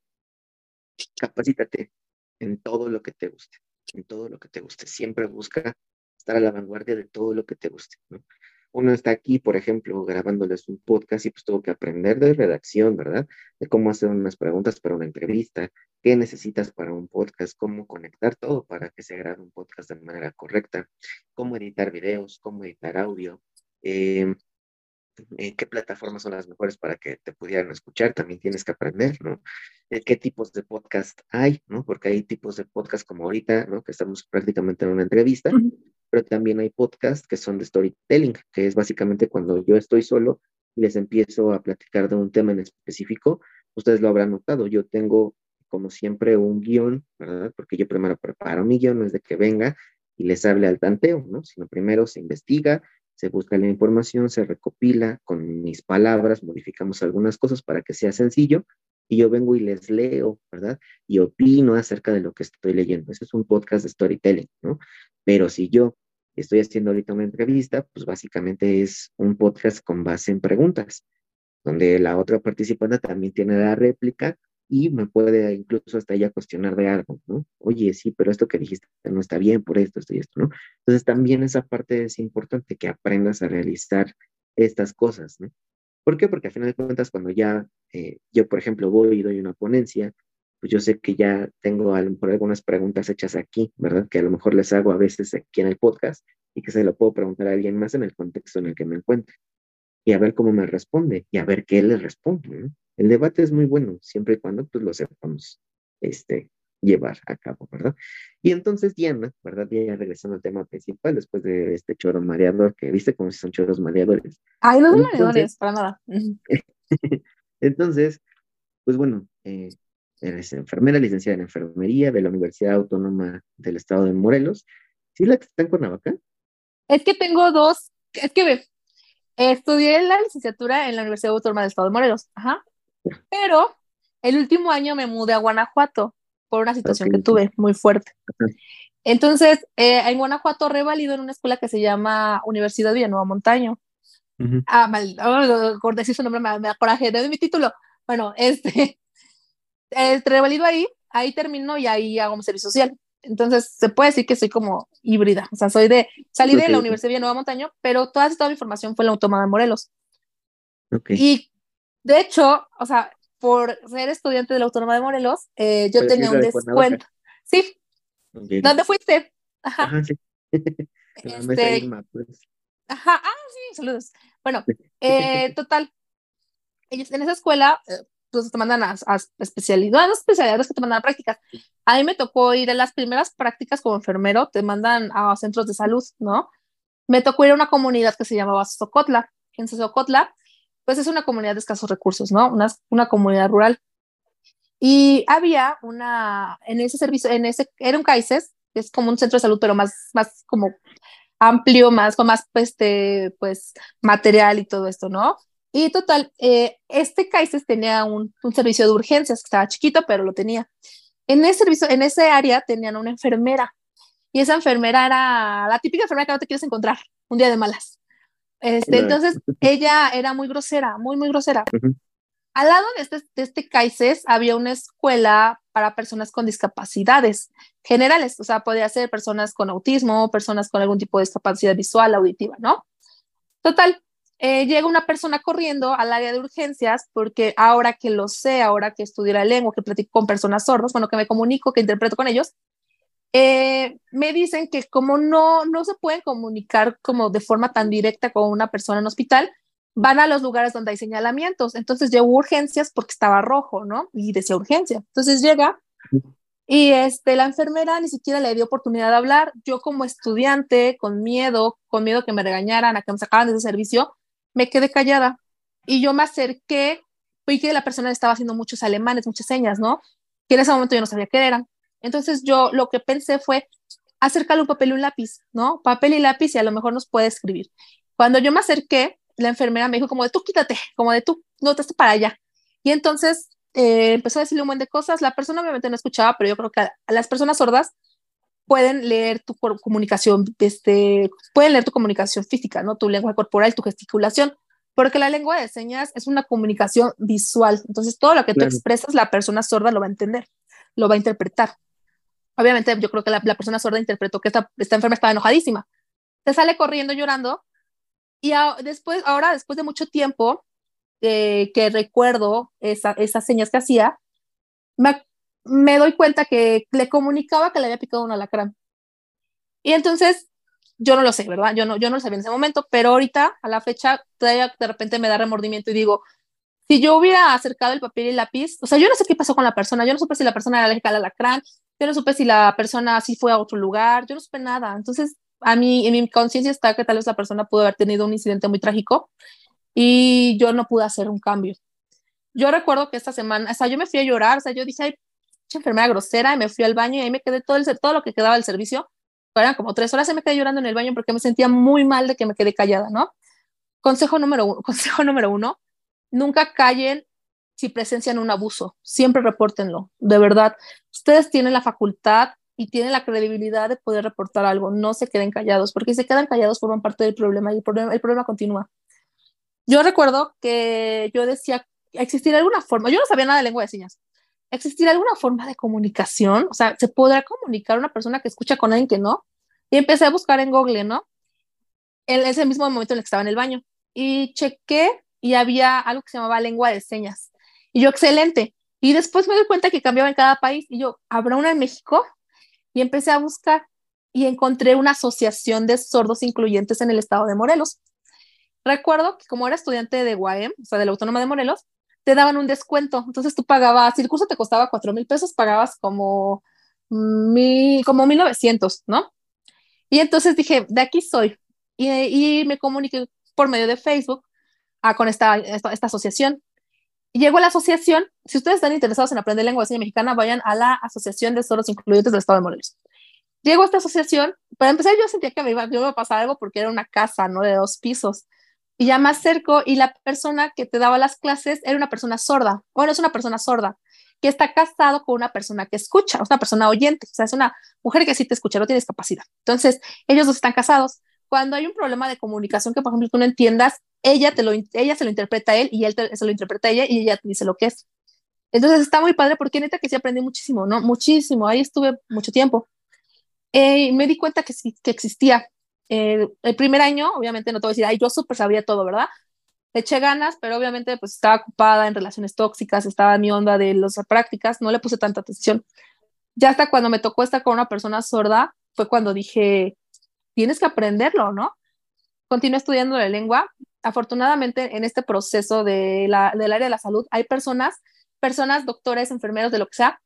Speaker 1: capacítate en todo lo que te guste, en todo lo que te guste. Siempre busca estar a la vanguardia de todo lo que te guste, ¿no? Uno está aquí, por ejemplo, grabándoles un podcast y pues tuvo que aprender de redacción, ¿verdad? De cómo hacer unas preguntas para una entrevista, qué necesitas para un podcast, cómo conectar todo para que se grabe un podcast de manera correcta, cómo editar videos, cómo editar audio, eh, eh, qué plataformas son las mejores para que te pudieran escuchar, también tienes que aprender, ¿no? Eh, qué tipos de podcast hay, ¿no? Porque hay tipos de podcast como ahorita, ¿no? Que estamos prácticamente en una entrevista, pero también hay podcasts que son de storytelling, que es básicamente cuando yo estoy solo y les empiezo a platicar de un tema en específico, ustedes lo habrán notado, yo tengo como siempre un guion, ¿verdad? Porque yo primero preparo mi guion, no es de que venga y les hable al tanteo, ¿no? Sino primero se investiga, se busca la información, se recopila con mis palabras, modificamos algunas cosas para que sea sencillo y yo vengo y les leo, ¿verdad? Y opino acerca de lo que estoy leyendo. Ese es un podcast de storytelling, ¿no? Pero si yo estoy haciendo ahorita una entrevista, pues básicamente es un podcast con base en preguntas, donde la otra participante también tiene la réplica y me puede incluso hasta ella cuestionar de algo, ¿no? Oye, sí, pero esto que dijiste no está bien por esto, esto y esto, ¿no? Entonces también esa parte es importante que aprendas a realizar estas cosas, ¿no? ¿Por qué? Porque al final de cuentas, cuando ya eh, yo, por ejemplo, voy y doy una ponencia, pues yo sé que ya tengo a lo algunas preguntas hechas aquí, ¿verdad? Que a lo mejor les hago a veces aquí en el podcast y que se lo puedo preguntar a alguien más en el contexto en el que me encuentre. Y a ver cómo me responde y a ver qué le responde. El debate es muy bueno, siempre y cuando pues, lo sepamos este, llevar a cabo, ¿verdad? Y entonces Diana, ¿verdad? Ya regresando al tema principal, después de este choro mareador, que viste como si son choros mareadores.
Speaker 2: Ay, no son mareadores, para nada. *laughs* *laughs*
Speaker 1: entonces, pues bueno, eh, eres enfermera, licenciada en enfermería de la Universidad Autónoma del Estado de Morelos. ¿Sí la que está en Cuernavaca?
Speaker 2: Es que tengo dos, es que ve, estudié la licenciatura en la Universidad Autónoma del Estado de Morelos, ajá. Pero el último año me mudé a Guanajuato por una situación que tuve muy fuerte. Entonces, eh, en Guanajuato revalido en una escuela que se llama Universidad Villanueva Montaño. Ah, mal, oh, decir su nombre me, me coraje de mi título. Bueno, *laughs* este, eh, revalido ahí, ahí termino y ahí hago mi servicio social. Entonces, se puede decir que soy como híbrida. O sea, soy de, salí de la Universidad de Villanueva Montaño, pero toda, toda mi formación fue en la Autónoma de Morelos. Y de hecho, o sea, por ser estudiante de la Autónoma de Morelos, eh, yo tenía un descuento. Sí. ¿Dónde fuiste? Ajá. Ajá, sí. *laughs* este... pues. Ajá, ah, sí, saludos. Bueno, eh, *laughs* total. Ellos en esa escuela, eh, pues te mandan a, a especialidades, no especialidades que te mandan a prácticas. A mí me tocó ir a las primeras prácticas como enfermero, te mandan a centros de salud, ¿no? Me tocó ir a una comunidad que se llamaba Socotla. En Socotla pues es una comunidad de escasos recursos, ¿no? Una, una comunidad rural. Y había una, en ese servicio, en ese, era un CAICES, que es como un centro de salud, pero más, más como amplio, más con más este, pues, material y todo esto, ¿no? Y total, eh, este CAICES tenía un, un, servicio de urgencias, que estaba chiquito, pero lo tenía. En ese servicio, en ese área tenían una enfermera, y esa enfermera era la típica enfermera que no te quieres encontrar un día de malas. Este, entonces, ella era muy grosera, muy, muy grosera. Al lado de este, de este CAICES había una escuela para personas con discapacidades generales, o sea, podía ser personas con autismo, personas con algún tipo de discapacidad visual, auditiva, ¿no? Total, eh, llega una persona corriendo al área de urgencias porque ahora que lo sé, ahora que estudio la lengua, que platico con personas sordas, bueno, que me comunico, que interpreto con ellos, eh, me dicen que como no, no se pueden comunicar como de forma tan directa con una persona en hospital, van a los lugares donde hay señalamientos. Entonces llegó urgencias porque estaba rojo, ¿no? Y decía urgencia. Entonces llega y este, la enfermera ni siquiera le dio oportunidad de hablar. Yo como estudiante, con miedo, con miedo que me regañaran, a que me sacaran de ese servicio, me quedé callada. Y yo me acerqué, vi que la persona estaba haciendo muchos alemanes, muchas señas, ¿no? Que en ese momento yo no sabía qué eran. Entonces yo lo que pensé fue, acércale un papel y un lápiz, ¿no? Papel y lápiz y a lo mejor nos puede escribir. Cuando yo me acerqué, la enfermera me dijo como de tú quítate, como de tú, no te para allá. Y entonces eh, empezó a decirle un montón de cosas. La persona obviamente no escuchaba, pero yo creo que a, las personas sordas pueden leer tu comunicación, este, pueden leer tu comunicación física, ¿no? Tu lengua corporal, tu gesticulación, porque la lengua de señas es una comunicación visual. Entonces, todo lo que tú expresas, la persona sorda lo va a entender, lo va a interpretar. Obviamente, yo creo que la, persona sorda interpretó que esta, esta enferma estaba enojadísima. Se sale corriendo llorando y después, ahora, después de mucho tiempo eh, que recuerdo esa, esas señas que hacía, me, doy cuenta que le comunicaba que le había picado un alacrán. Y entonces, yo no lo sé, ¿verdad? Yo no, yo no lo sabía en ese momento, pero ahorita, a la fecha, de repente me da remordimiento y digo, si yo hubiera acercado el papel y el lápiz, o sea, yo no sé qué pasó con la persona, yo no supe si la persona era alérgica al alacrán, yo no supe si la persona sí fue a otro lugar, yo no supe nada. Entonces, a mí, en mi conciencia está que tal vez la persona pudo haber tenido un incidente muy trágico y yo no pude hacer un cambio. Yo recuerdo que esta semana, o sea, yo me fui a llorar, o sea, yo dije, ay, enfermera grosera, y me fui al baño y ahí me quedé todo, el, todo lo que quedaba del servicio, eran como tres horas, y me quedé llorando en el baño porque me sentía muy mal de que me quedé callada, ¿no? Consejo número uno, *laughs* consejo número uno, nunca callen si presencian un abuso, siempre repórtenlo, de verdad. Ustedes tienen la facultad y tienen la credibilidad de poder reportar algo, no se queden callados, porque si se quedan callados forman parte del problema y el problema, continúa. Yo recuerdo que yo decía, ¿existirá alguna forma? Yo no sabía nada de lengua de señas. ¿Existirá alguna forma de comunicación? O sea, ¿se podrá comunicar una persona que escucha con alguien que no? Y empecé a buscar en Google, ¿no? En ese mismo momento en el que estaba en el baño. Y chequé y había algo que se llamaba lengua de señas. Y yo, excelente. Y después me doy cuenta que cambiaba en cada país. Y yo, ¿habrá una en México? Y empecé a buscar y encontré una asociación de sordos incluyentes en el estado de Morelos. Recuerdo que como era estudiante de UAM, o sea, de la Autónoma de Morelos, te daban un descuento. Entonces tú pagabas, si el curso te costaba cuatro mil pesos, pagabas como, mi, como 1900, ¿no? Y entonces dije, de aquí soy. Y, y me comuniqué por medio de Facebook a, con esta, esta, esta asociación. Llegó la asociación, si ustedes están interesados en aprender lengua de señas mexicana, vayan a la Asociación de Sordos Incluyentes del Estado de Morelos. Llego a esta asociación, para empezar yo sentía que me iba, me iba a pasar algo porque era una casa, ¿no? De dos pisos. Y ya más cerco, y la persona que te daba las clases era una persona sorda. Bueno, es una persona sorda que está casado con una persona que escucha, una persona oyente, o sea, es una mujer que sí te escucha, no tiene discapacidad. Entonces, ellos dos están casados. Cuando hay un problema de comunicación que, por ejemplo, tú no entiendas, ella, te lo, ella se lo interpreta a él y él se lo interpreta a ella y ella te dice lo que es. Entonces está muy padre porque neta que sí aprendí muchísimo, ¿no? Muchísimo. Ahí estuve mucho tiempo. Eh, me di cuenta que, que existía. Eh, el primer año, obviamente no te voy a decir, ay, yo súper sabía todo, ¿verdad? Le eché ganas, pero obviamente pues estaba ocupada en relaciones tóxicas, estaba en mi onda de las prácticas, no le puse tanta atención. Ya hasta cuando me tocó estar con una persona sorda, fue cuando dije, tienes que aprenderlo, ¿no? Continué estudiando la lengua. Afortunadamente, en este proceso de la, del área de la salud, hay personas, personas, doctores, enfermeros, de lo que sea,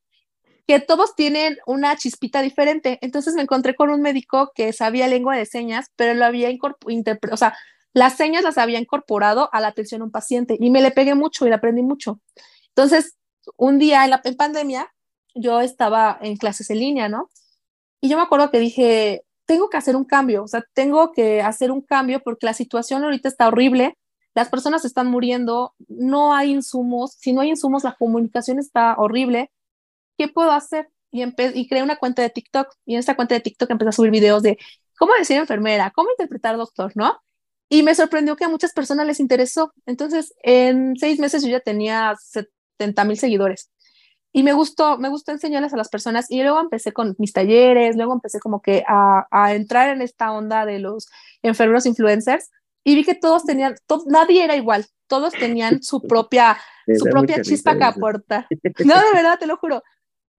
Speaker 2: que todos tienen una chispita diferente. Entonces me encontré con un médico que sabía lengua de señas, pero lo había incorporado, o sea, las señas las había incorporado a la atención a un paciente y me le pegué mucho y le aprendí mucho. Entonces, un día en la en pandemia, yo estaba en clases en línea, ¿no? Y yo me acuerdo que dije, tengo que hacer un cambio, o sea, tengo que hacer un cambio porque la situación ahorita está horrible, las personas están muriendo, no hay insumos, si no hay insumos, la comunicación está horrible, ¿qué puedo hacer? Y, y creé una cuenta de TikTok y en esta cuenta de TikTok empecé a subir videos de cómo decir enfermera, cómo interpretar doctor, ¿no? Y me sorprendió que a muchas personas les interesó. Entonces, en seis meses yo ya tenía 70 mil seguidores. Y me gustó, me gustó enseñarles a las personas. Y luego empecé con mis talleres, luego empecé como que a, a entrar en esta onda de los enfermeros influencers y vi que todos tenían, nadie era igual, todos tenían *laughs* su propia, su propia chispa que aportar. *laughs* No, de verdad, te lo juro.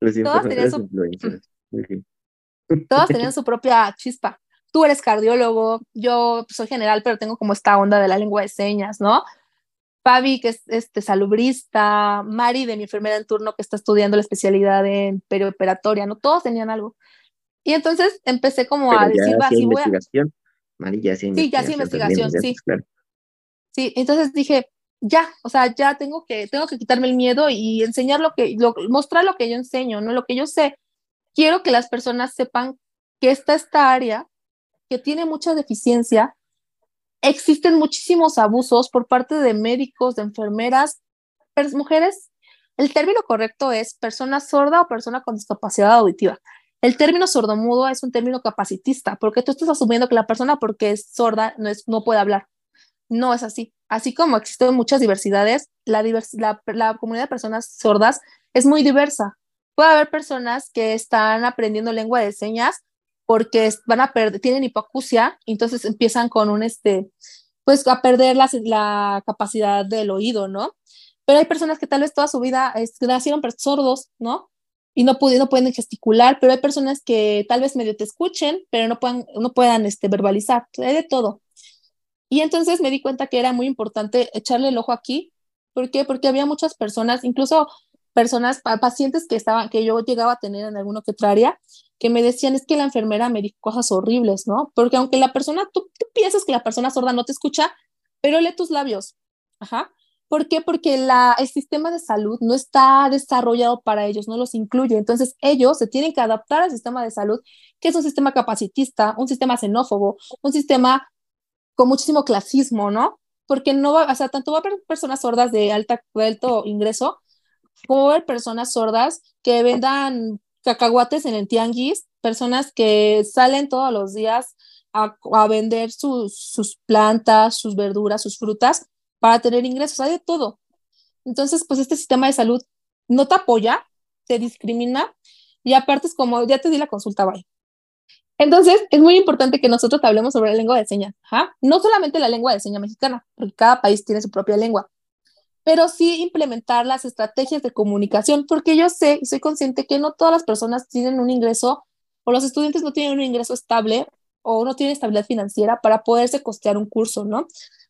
Speaker 2: Todos tenían, su, *laughs* todos tenían su propia chispa. Tú eres cardiólogo, yo soy general, pero tengo como esta onda de la lengua de señas, ¿no? Fabi, que es este, salubrista, Mari, de mi enfermera en turno, que está estudiando la especialidad en perioperatoria, ¿no? Todos tenían algo. Y entonces empecé como a decir, va, si voy a sí, ya sí investigación, sí. Sí, entonces dije, ya, o sea, ya tengo que, tengo que quitarme el miedo y enseñar lo que, mostrar lo que yo enseño, ¿no? Lo que yo sé. Quiero que las personas sepan que está esta área que tiene mucha deficiencia. Existen muchísimos abusos por parte de médicos, de enfermeras, mujeres. El término correcto es persona sorda o persona con discapacidad auditiva. El término sordomudo es un término capacitista, porque tú estás asumiendo que la persona porque es sorda no, es, no puede hablar. No es así. Así como existen muchas diversidades, la, la, comunidad de personas sordas es muy diversa. Puede haber personas que están aprendiendo lengua de señas porque van a perder, tienen hipoacusia, entonces empiezan con un, este, pues a perder la, la capacidad del oído, ¿no? Pero hay personas que tal vez toda su vida nacieron sordos, ¿no? y no, pueden, no pueden gesticular, pero hay personas que tal vez medio te escuchen, pero no puedan, no puedan este, verbalizar, hay de todo. Y entonces me di cuenta que era muy importante echarle el ojo aquí. ¿Por qué? Porque había muchas personas, incluso personas, pacientes que estaban, que yo llegaba a tener en alguna que otra área, que me decían, es que la enfermera me dijo cosas horribles, ¿no? Porque aunque la persona, tú, piensas que la persona sorda no te escucha, pero lee tus labios. Ajá. ¿Por qué? Porque la, el sistema de salud no está desarrollado para ellos, no los incluye. Entonces ellos se tienen que adaptar al sistema de salud, que es un sistema capacitista, un sistema xenófobo, un sistema con muchísimo clasismo, ¿no? Porque no va, o sea, tanto va personas sordas de, alta, alto ingreso, como personas sordas que vendan cacahuates en el tianguis, personas que salen todos los días a, vender sus, sus plantas, sus verduras, sus frutas, para tener ingresos, hay de todo. Entonces, pues este sistema de salud no te apoya, te discrimina y aparte es como, ya te di la consulta, bye. Entonces, es muy importante que nosotros hablemos sobre la lengua de señas, no solamente la lengua de señas mexicana, porque cada país tiene su propia lengua, pero sí implementar las estrategias de comunicación, porque yo sé y soy consciente que no todas las personas tienen un ingreso o los estudiantes no tienen un ingreso estable o no tienen estabilidad financiera para poderse costear un curso, ¿no?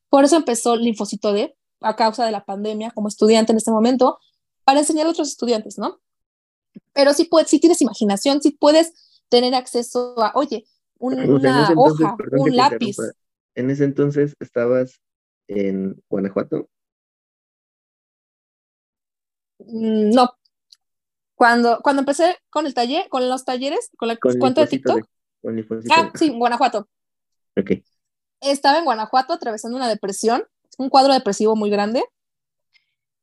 Speaker 2: Por eso empezó Linfocito D, a causa de la pandemia, como estudiante en este momento, para enseñar a otros estudiantes, ¿no? Pero si, puedes, si tienes imaginación, si puedes tener acceso a, oye, una hoja, un lápiz.
Speaker 1: En ese entonces estabas en Guanajuato.
Speaker 2: Mm, no. Cuando, cuando empecé con el taller, con los talleres, con la cuenta de TikTok. ah, sí, Guanajuato.
Speaker 1: Ok
Speaker 2: estaba en Guanajuato atravesando una depresión, un cuadro depresivo muy grande.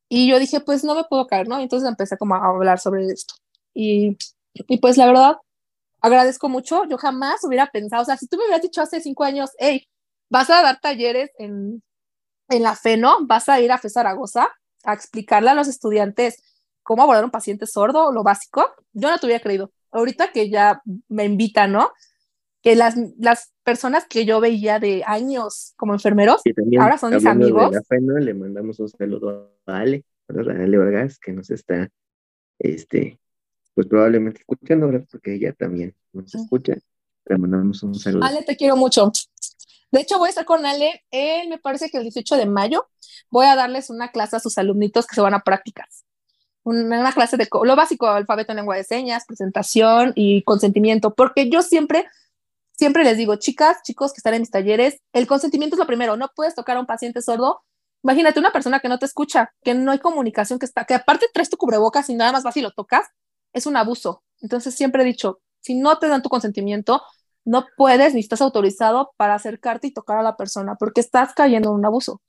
Speaker 2: Y yo dije, pues no me puedo caer, ¿no? entonces empecé como a hablar sobre esto. Y, y pues la verdad, agradezco mucho. Yo jamás hubiera pensado, o sea, si tú me hubieras dicho hace cinco años, hey, vas a dar talleres en, en la FENO, vas a ir a FE Zaragoza a explicarle a los estudiantes cómo abordar un paciente sordo, lo básico, yo no te hubiera creído. Ahorita que ya me invitan, ¿no? que las, las personas que yo veía de años como enfermeros, ahora son mis amigos.
Speaker 1: le mandamos un saludo a Ale, a Ale Vargas, que nos está, este, pues probablemente escuchando, ¿verdad? Porque ella también nos escucha. Le mandamos un saludo.
Speaker 2: Ale, te quiero mucho. De hecho, voy a estar con Ale, él me parece que el 18 de mayo voy a darles una clase a sus alumnitos que se van a prácticas. Una, clase de lo básico, alfabeto en lengua de señas, presentación y consentimiento, porque yo siempre siempre les digo, chicas, chicos que están en mis talleres, el consentimiento es lo primero, no puedes tocar a un paciente sordo. Imagínate una persona que no te escucha, que no hay comunicación, que está, que aparte traes tu cubrebocas y nada más vas y lo tocas, es un abuso. Entonces siempre he dicho, Si no te dan tu consentimiento, no puedes ni estás autorizado para acercarte y tocar a la persona porque estás cayendo en un abuso.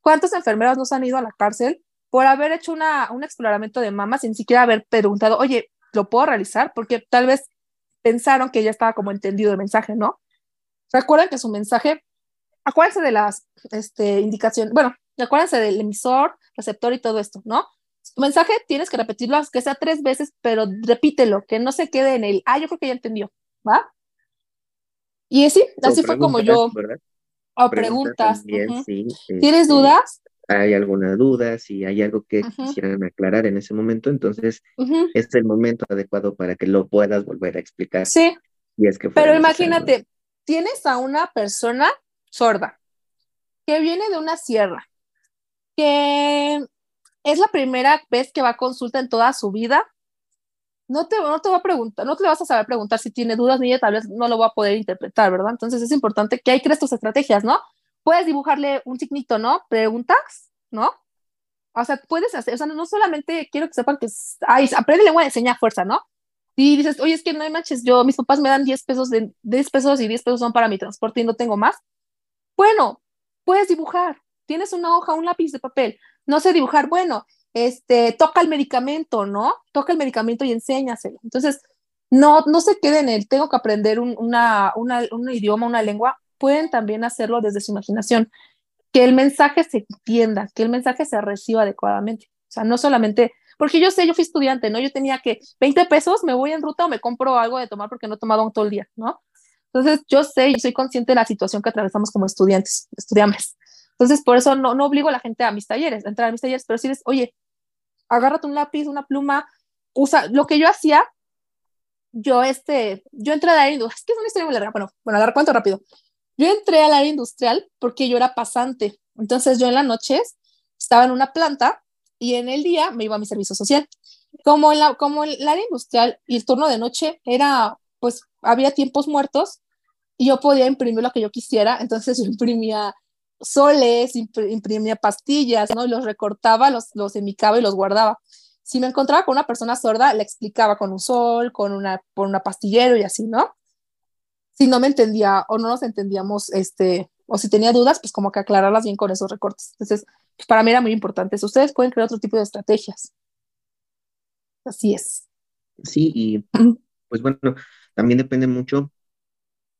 Speaker 2: ¿Cuántas enfermeras nos han ido a la cárcel por haber hecho una, un exploramiento de mamas sin siquiera haber preguntado, oye, ¿lo puedo realizar? Porque tal vez pensaron que ya estaba como entendido el mensaje, ¿no? Recuerden que su mensaje, acuérdense de las este, indicaciones, bueno, acuérdense del emisor, receptor y todo esto, ¿no? Tu mensaje tienes que repetirlo, que sea tres veces, pero repítelo, que no se quede en el, ah, yo creo que ya entendió, ¿va? Y así, así fue como yo. O preguntas. ¿Tienes dudas?
Speaker 1: Hay alguna duda, si hay algo que quisieran aclarar en ese momento, entonces es el momento adecuado para que lo puedas volver a explicar.
Speaker 2: Sí.
Speaker 1: Y es que
Speaker 2: Pero imagínate, tienes a una persona sorda que viene de una sierra, que es la primera vez que va a consulta en toda su vida, no te, no te va a preguntar, no te vas a saber preguntar si tiene dudas ni ella tal vez no lo va a poder interpretar, ¿verdad? Entonces es importante que hay crees tus estrategias, ¿no? Puedes dibujarle un signito, ¿no? Preguntas, ¿no? O sea, puedes hacer, o sea, no solamente quiero que sepan que, ay, aprende lengua de señas fuerza, ¿no? Y dices, oye, es que no hay manches, yo, mis papás me dan 10 pesos, de, 10 pesos y 10 pesos son para mi transporte y no tengo más. Bueno, puedes dibujar, tienes una hoja, un lápiz de papel, no sé dibujar, bueno, este, toca el medicamento, ¿no? Toca el medicamento y enséñaselo. Entonces, no, no se queden en el, tengo que aprender un, una, una, un idioma, una lengua, pueden también hacerlo desde su imaginación, que el mensaje se entienda, que el mensaje se reciba adecuadamente. O sea, no solamente, porque yo sé, yo fui estudiante, ¿no? Yo tenía que 20 pesos, me voy en ruta o me compro algo de tomar porque no he tomado todo el día, ¿no? Entonces, yo sé y soy consciente de la situación que atravesamos como estudiantes, estudiantes. Entonces, por eso no, no obligo a la gente a mis talleres, a entrar a mis talleres, pero si les, oye, agárrate un lápiz, una pluma, usa, lo que yo hacía, yo este, yo entré al área es que es una historia muy larga, bueno, bueno, a dar cuánto rápido. Yo entré al área industrial porque yo era pasante, entonces yo en las noches estaba en una planta y en el día me iba a mi servicio social. Como, la, como el área industrial y el turno de noche era, pues había tiempos muertos y yo podía imprimir lo que yo quisiera, entonces yo imprimía soles, imprimía pastillas, ¿no? Y los recortaba, los, los emicaba y los guardaba. Si me encontraba con una persona sorda, le explicaba con un sol, con una, por una pastillero y así, ¿no? Si no me entendía o no nos entendíamos, este, o si tenía dudas, pues como que aclararlas bien con esos recortes. Entonces, pues para mí era muy importante eso. Ustedes pueden crear otro tipo de estrategias. Así es.
Speaker 1: Sí, y *clears throat* pues bueno, también depende mucho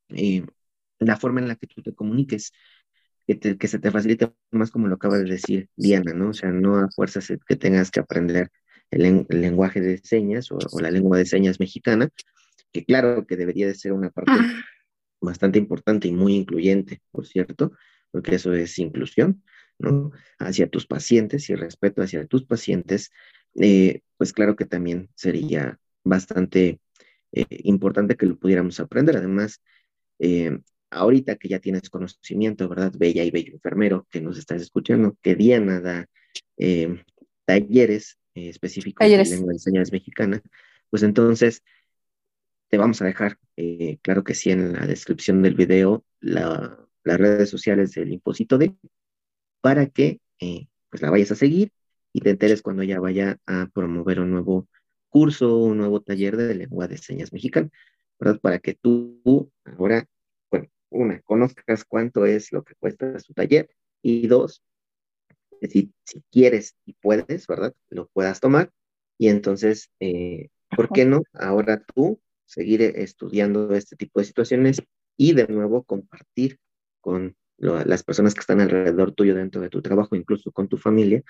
Speaker 1: eh, la forma en la que tú te comuniques que, se te facilite más como lo acaba de decir Diana, ¿no? O sea, no a fuerzas que tengas que aprender el, lenguaje de señas o, la lengua de señas mexicana, que claro que debería de ser una parte ah. bastante importante y muy incluyente, por cierto, porque eso es inclusión, ¿no? Hacia tus pacientes y respeto hacia tus pacientes, eh, pues claro que también sería bastante eh, importante que lo pudiéramos aprender. Además, eh, ahorita que ya tienes conocimiento, ¿verdad? Bella y bello enfermero que nos estás escuchando, que Diana da eh, talleres eh, específicos de lengua de señas mexicana, pues entonces te vamos a dejar, eh, claro que sí, en la descripción del video, las redes sociales del Imposito de, para que pues la vayas a seguir y te enteres cuando ella vaya a promover un nuevo curso, un nuevo taller de lengua de señas mexicana, ¿verdad? Para que tú ahora conozcas cuánto es lo que cuesta su taller y dos, si, si quieres y puedes, ¿verdad? Lo puedas tomar y entonces, eh, ¿por qué no ahora tú seguir estudiando este tipo de situaciones y de nuevo compartir con las personas que están alrededor tuyo dentro de tu trabajo, incluso con tu familia,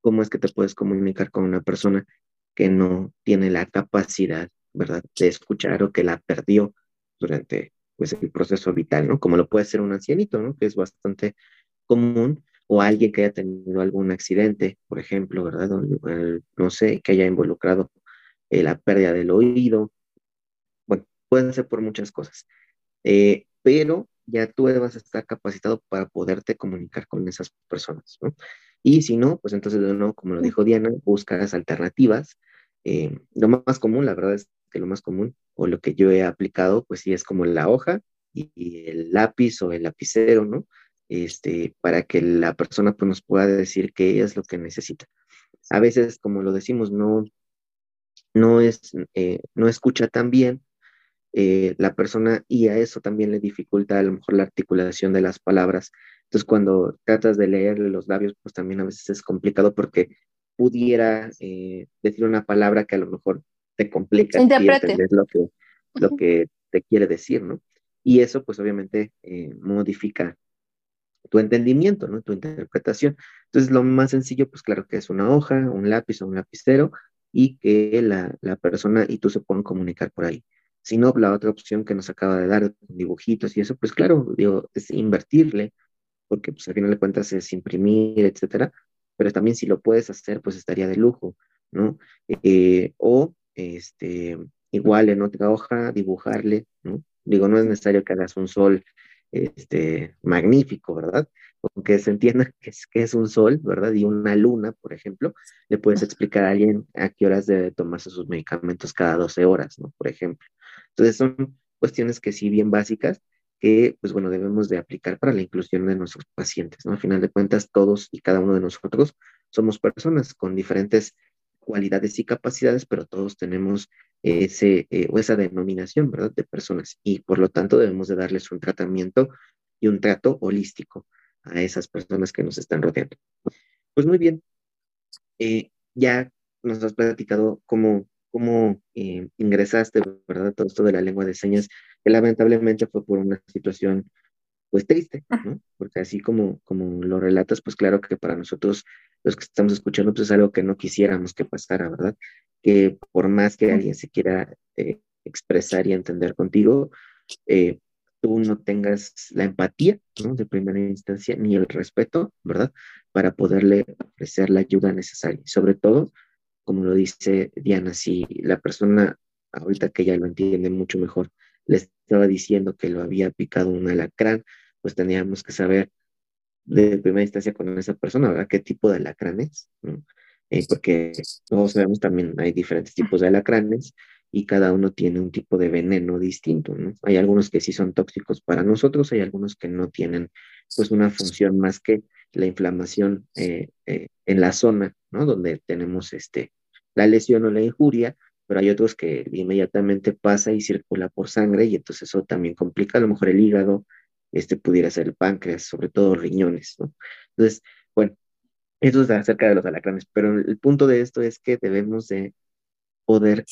Speaker 1: cómo es que te puedes comunicar con una persona que no tiene la capacidad, ¿verdad?, de escuchar o que la perdió durante pues el proceso vital, ¿no? Como lo puede ser un ancianito, ¿no? Que es bastante común, o alguien que haya tenido algún accidente, por ejemplo, ¿verdad? no sé, que haya involucrado eh, la pérdida del oído. Bueno, pueden ser por muchas cosas. Eh, pero ya tú vas a estar capacitado para poderte comunicar con esas personas, ¿no? Y si no, pues entonces como lo dijo Diana, buscas alternativas. Eh, lo más común, la verdad es que lo más común o lo que yo he aplicado, pues sí es como la hoja y, el lápiz o el lapicero, ¿no? Este, para que la persona pues, nos pueda decir qué es lo que necesita. A veces, como lo decimos, no, no, es, eh, no escucha tan bien eh, la persona y a eso también le dificulta a lo mejor la articulación de las palabras. Entonces, cuando tratas de leerle los labios, pues también a veces es complicado porque pudiera eh, decir una palabra que a lo mejor te complica entender lo que, lo que te quiere decir, ¿no? Y eso, pues obviamente, eh, modifica tu entendimiento, ¿no? Tu interpretación. Entonces, lo más sencillo, pues claro que es una hoja, un lápiz o un lapicero y que la, la persona y tú se puedan comunicar por ahí. Si no, la otra opción que nos acaba de dar, dibujitos y eso, pues claro, digo, es invertirle, porque pues al final de cuentas es imprimir, etcétera, pero también si lo puedes hacer, pues estaría de lujo, ¿no? Eh, o, este, igual en otra hoja, dibujarle, ¿no? Digo, no es necesario que hagas un sol, este, magnífico, ¿verdad? Aunque se entienda que es, que es un sol, ¿verdad? Y una luna, por ejemplo, le puedes explicar a alguien a qué horas debe tomarse sus medicamentos cada 12 horas, ¿no? Por ejemplo. Entonces son cuestiones que sí bien básicas que, pues bueno, debemos de aplicar para la inclusión de nuestros pacientes, ¿no? Al final de cuentas, todos y cada uno de nosotros somos personas con diferentes cualidades y capacidades, pero todos tenemos ese, eh, o esa denominación, ¿verdad?, de personas y por lo tanto debemos de darles un tratamiento y un trato holístico a esas personas que nos están rodeando. Pues muy bien, eh, ya nos has platicado cómo cómo eh, ingresaste, ¿verdad? Todo esto de la lengua de señas, que lamentablemente fue por una situación, pues triste, ¿no? Porque así como, como lo relatas, pues claro que para nosotros, los que estamos escuchando, pues es algo que no quisiéramos que pasara, ¿verdad? Que por más que alguien se quiera eh, expresar y entender contigo, eh, tú no tengas la empatía, ¿no? De primera instancia, ni el respeto, ¿verdad? Para poderle ofrecer la ayuda necesaria. Sobre todo, como lo dice Diana, si la persona, ahorita que ya lo entiende mucho mejor, le estaba diciendo que lo había picado un alacrán, pues teníamos que saber de primera instancia con esa persona, ¿verdad? ¿Qué tipo de alacrán es? Eh, porque todos sabemos también hay diferentes tipos de alacranes y cada uno tiene un tipo de veneno distinto. Hay algunos que sí son tóxicos para nosotros, hay algunos que no tienen pues una función más que la inflamación eh, eh, en la zona, ¿no? Donde tenemos este, la lesión o la injuria, pero hay otros que inmediatamente pasa y circula por sangre y entonces eso también complica, a lo mejor el hígado, este pudiera ser el páncreas, sobre todo riñones, ¿no? Entonces, bueno, eso es acerca de los alacranes, pero el punto de esto es que debemos de poder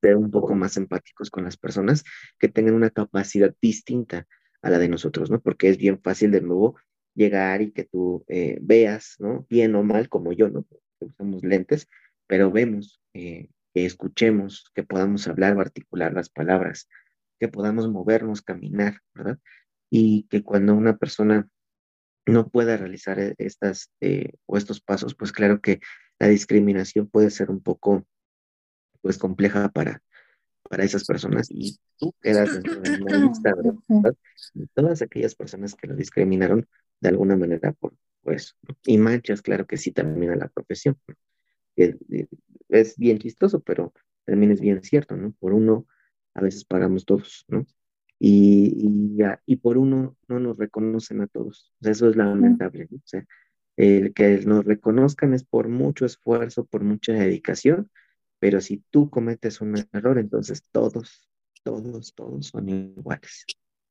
Speaker 1: ser un poco más empáticos con las personas que tengan una capacidad distinta a la de nosotros, ¿no? Porque es bien fácil de nuevo llegar y que tú eh, veas, ¿no? Bien o mal, como yo, ¿no? Usamos lentes, pero vemos, eh, que escuchemos, que podamos hablar o articular las palabras, que podamos movernos, caminar, ¿verdad? Y que cuando una persona no pueda realizar e-, estas eh, o estos pasos, pues claro que la discriminación puede ser un poco, pues compleja para, para esas personas y tú quedas dentro de una lista. De todas aquellas personas que lo discriminaron de alguna manera por, pues, y manchas, claro que sí, también a la profesión, que eh, es bien chistoso, pero también es bien cierto, ¿no? Por uno a veces pagamos todos, ¿no? Y, y, y por uno no nos reconocen a todos. eso es lamentable, ¿no? O sea, el que nos reconozcan es por mucho esfuerzo, por mucha dedicación, pero si tú cometes un error, entonces todos, todos, todos son iguales.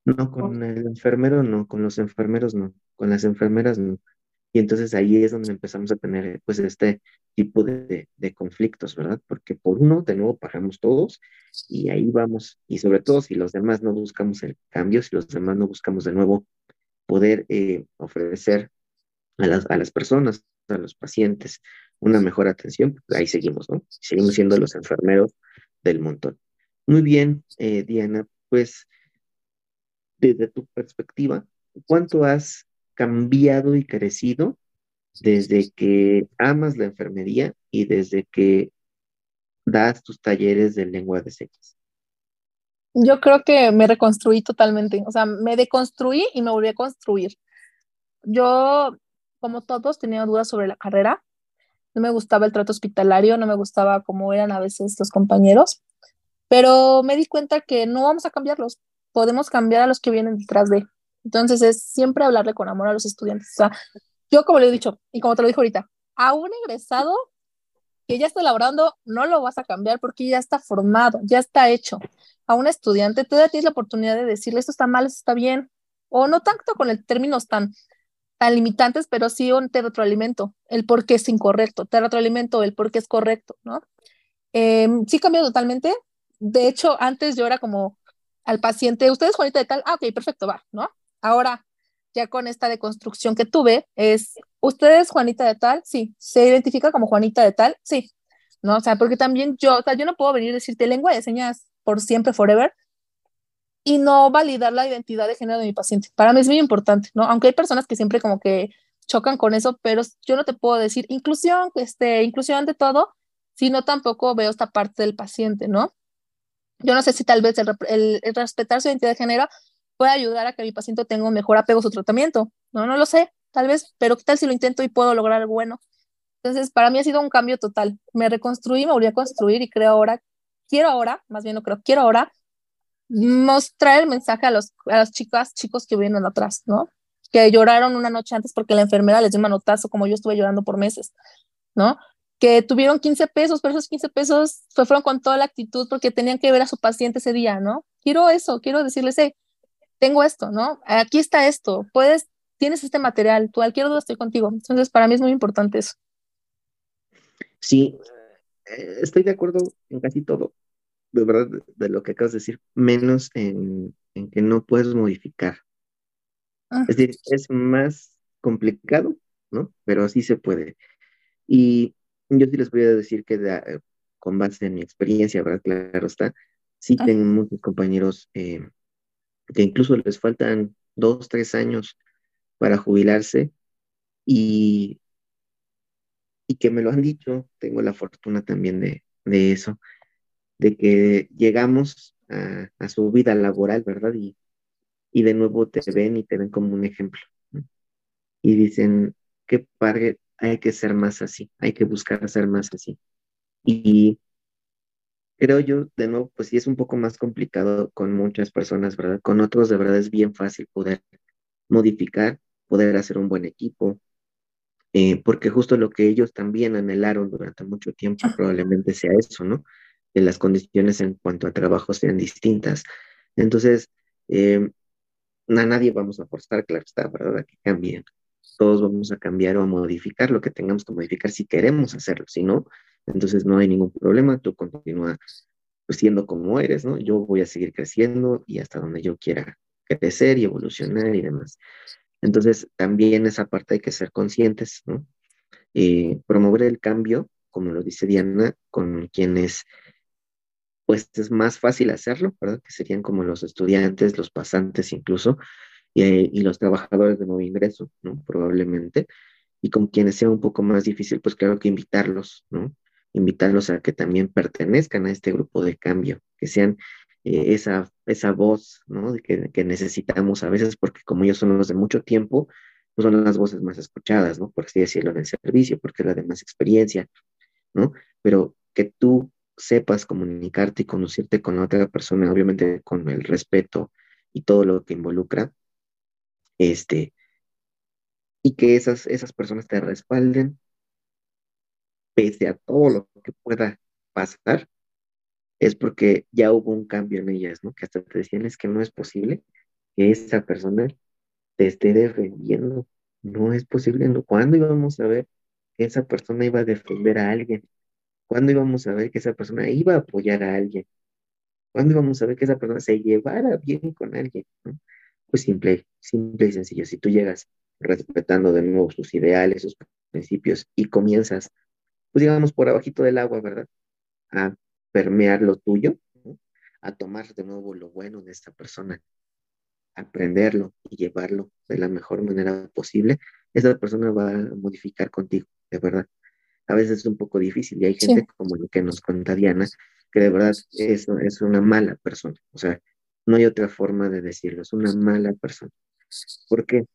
Speaker 1: No con el enfermero, no, con los enfermeros, no, con las enfermeras, no. Y entonces ahí es donde empezamos a tener pues este tipo de, conflictos, ¿verdad? Porque por uno de nuevo pagamos todos y ahí vamos. Y sobre todo si los demás no buscamos el cambio, si los demás no buscamos de nuevo poder eh, ofrecer a las, a las personas, a los pacientes, una mejor atención, pues ahí seguimos, ¿no? Seguimos siendo los enfermeros del montón. Muy bien, eh, Diana, pues desde tu perspectiva, ¿cuánto has cambiado y crecido desde que amas la enfermería y desde que das tus talleres de lengua de señas?
Speaker 2: Yo creo que me reconstruí totalmente, o sea, me deconstruí y me volví a construir. Yo, como todos, tenía dudas sobre la carrera, no me gustaba el trato hospitalario, no me gustaba cómo eran a veces los compañeros, pero me di cuenta que no vamos a cambiarlos, podemos cambiar a los que vienen detrás de. Entonces es siempre hablarle con amor a los estudiantes. O sea, yo como le he dicho y como te lo dijo ahorita, a un egresado que ya está elaborando, no lo vas a cambiar porque ya está formado, ya está hecho. A un estudiante, tú ya tienes la oportunidad de decirle esto está mal, esto está bien, o no tanto con el términos tan, tan limitantes, pero sí un te retroalimento, el por qué es incorrecto, te retroalimento el por qué es correcto, ¿no? Eh, sí cambió totalmente. De hecho, antes yo era como al paciente, ustedes Juanita de tal, ah, ok, perfecto, va, ¿no? Ahora, ya con esta deconstrucción que tuve, es, ¿ustedes Juanita de tal? Sí. ¿Se identifica como Juanita de tal? Sí. ¿No? O sea, porque también yo, o sea, yo no puedo venir a decirte lengua de señas por siempre, forever, y no validar la identidad de género de mi paciente. Para mí es muy importante, ¿no? Aunque hay personas que siempre como que chocan con eso, pero yo no te puedo decir inclusión, este, inclusión de todo, sino tampoco veo esta parte del paciente, ¿no? Yo no sé si tal vez el, respetar su identidad de género puede ayudar a que mi paciente tenga un mejor apego a su tratamiento. No, no lo sé, tal vez, pero ¿qué tal si lo intento y puedo lograr algo bueno? Entonces, para mí ha sido un cambio total. Me reconstruí, me volví a construir y creo ahora, quiero ahora, más bien no creo, quiero ahora mostrar el mensaje a, los, a las chicas, chicos que vienen atrás, ¿no? Que lloraron una noche antes porque la enfermera les dio un manotazo, como yo estuve llorando por meses, ¿no? que tuvieron 15 pesos, pero esos 15 pesos fueron con toda la actitud porque tenían que ver a su paciente ese día, ¿no? Quiero eso, quiero decirles, hey, tengo esto, ¿no? Aquí está esto, puedes, tienes este material, cualquier duda estoy contigo. Entonces, para mí es muy importante eso.
Speaker 1: Sí, eh, estoy de acuerdo en casi todo, de verdad, de lo que acabas de decir, menos en, en que no puedes modificar. Ah. Es decir, es más complicado, ¿no? Pero así se puede. Y yo sí les voy a decir que eh, con base en mi experiencia, ¿verdad? Claro está, sí ah. tengo muchos compañeros eh, que incluso les faltan dos, tres años para jubilarse y, y que me lo han dicho, tengo la fortuna también de, eso, de que llegamos a, su vida laboral, ¿verdad? Y, y de nuevo te ven y te ven como un ejemplo. Y dicen, qué padre, hay que ser más así, hay que buscar ser más así. Y creo yo, de nuevo, pues sí es un poco más complicado con muchas personas, ¿verdad? Con otros de verdad es bien fácil poder modificar, poder hacer un buen equipo, eh, porque justo lo que ellos también anhelaron durante mucho tiempo probablemente sea eso, ¿no? Que las condiciones en cuanto a trabajo sean distintas. Entonces, eh, a nadie vamos a forzar, claro está, ¿verdad? A que cambien todos vamos a cambiar o a modificar lo que tengamos que modificar si queremos hacerlo, si no, entonces no hay ningún problema, tú continúa pues, siendo como eres, ¿no? Yo voy a seguir creciendo y hasta donde yo quiera crecer y evolucionar y demás. Entonces, también esa parte hay que ser conscientes, ¿no? Eh, promover el cambio, como lo dice Diana, con quienes pues es más fácil hacerlo, ¿verdad? Que serían como los estudiantes, los pasantes incluso, y, los trabajadores de nuevo ingreso, ¿no? Probablemente. Y con quienes sea un poco más difícil, pues claro que invitarlos, ¿no? Invitarlos a que también pertenezcan a este grupo de cambio, que sean eh, esa, esa voz, ¿no? Que, que necesitamos a veces, porque como ellos son los de mucho tiempo, pues son las voces más escuchadas, ¿no? Por así decirlo, en el servicio, porque es la de más experiencia, ¿no? Pero que tú sepas comunicarte y conocerte con la otra persona, obviamente con el respeto y todo lo que involucra, este, y que esas, esas personas te respalden pese a todo lo que pueda pasar, es porque ya hubo un cambio en ellas, ¿no? Que hasta te decían es que no es posible que esa persona te esté defendiendo. No es posible. ¿no? ¿Cuándo íbamos a ver que esa persona iba a defender a alguien? ¿Cuándo íbamos a ver que esa persona iba a apoyar a alguien? ¿Cuándo íbamos a ver que esa persona se llevara bien con alguien? ¿no? Pues simple, simple y sencillo. Si tú llegas respetando de nuevo sus ideales, sus principios y comienzas, pues digamos, por abajito del agua, ¿verdad? A permear lo tuyo, a tomar de nuevo lo bueno de esta persona, aprenderlo y llevarlo de la mejor manera posible, esa persona va a modificar contigo, de verdad. A veces es un poco difícil y hay gente como lo que nos cuenta Diana, que de verdad es, es una mala persona. O sea, no hay otra forma de decirlo, es una mala persona. ¿Por qué?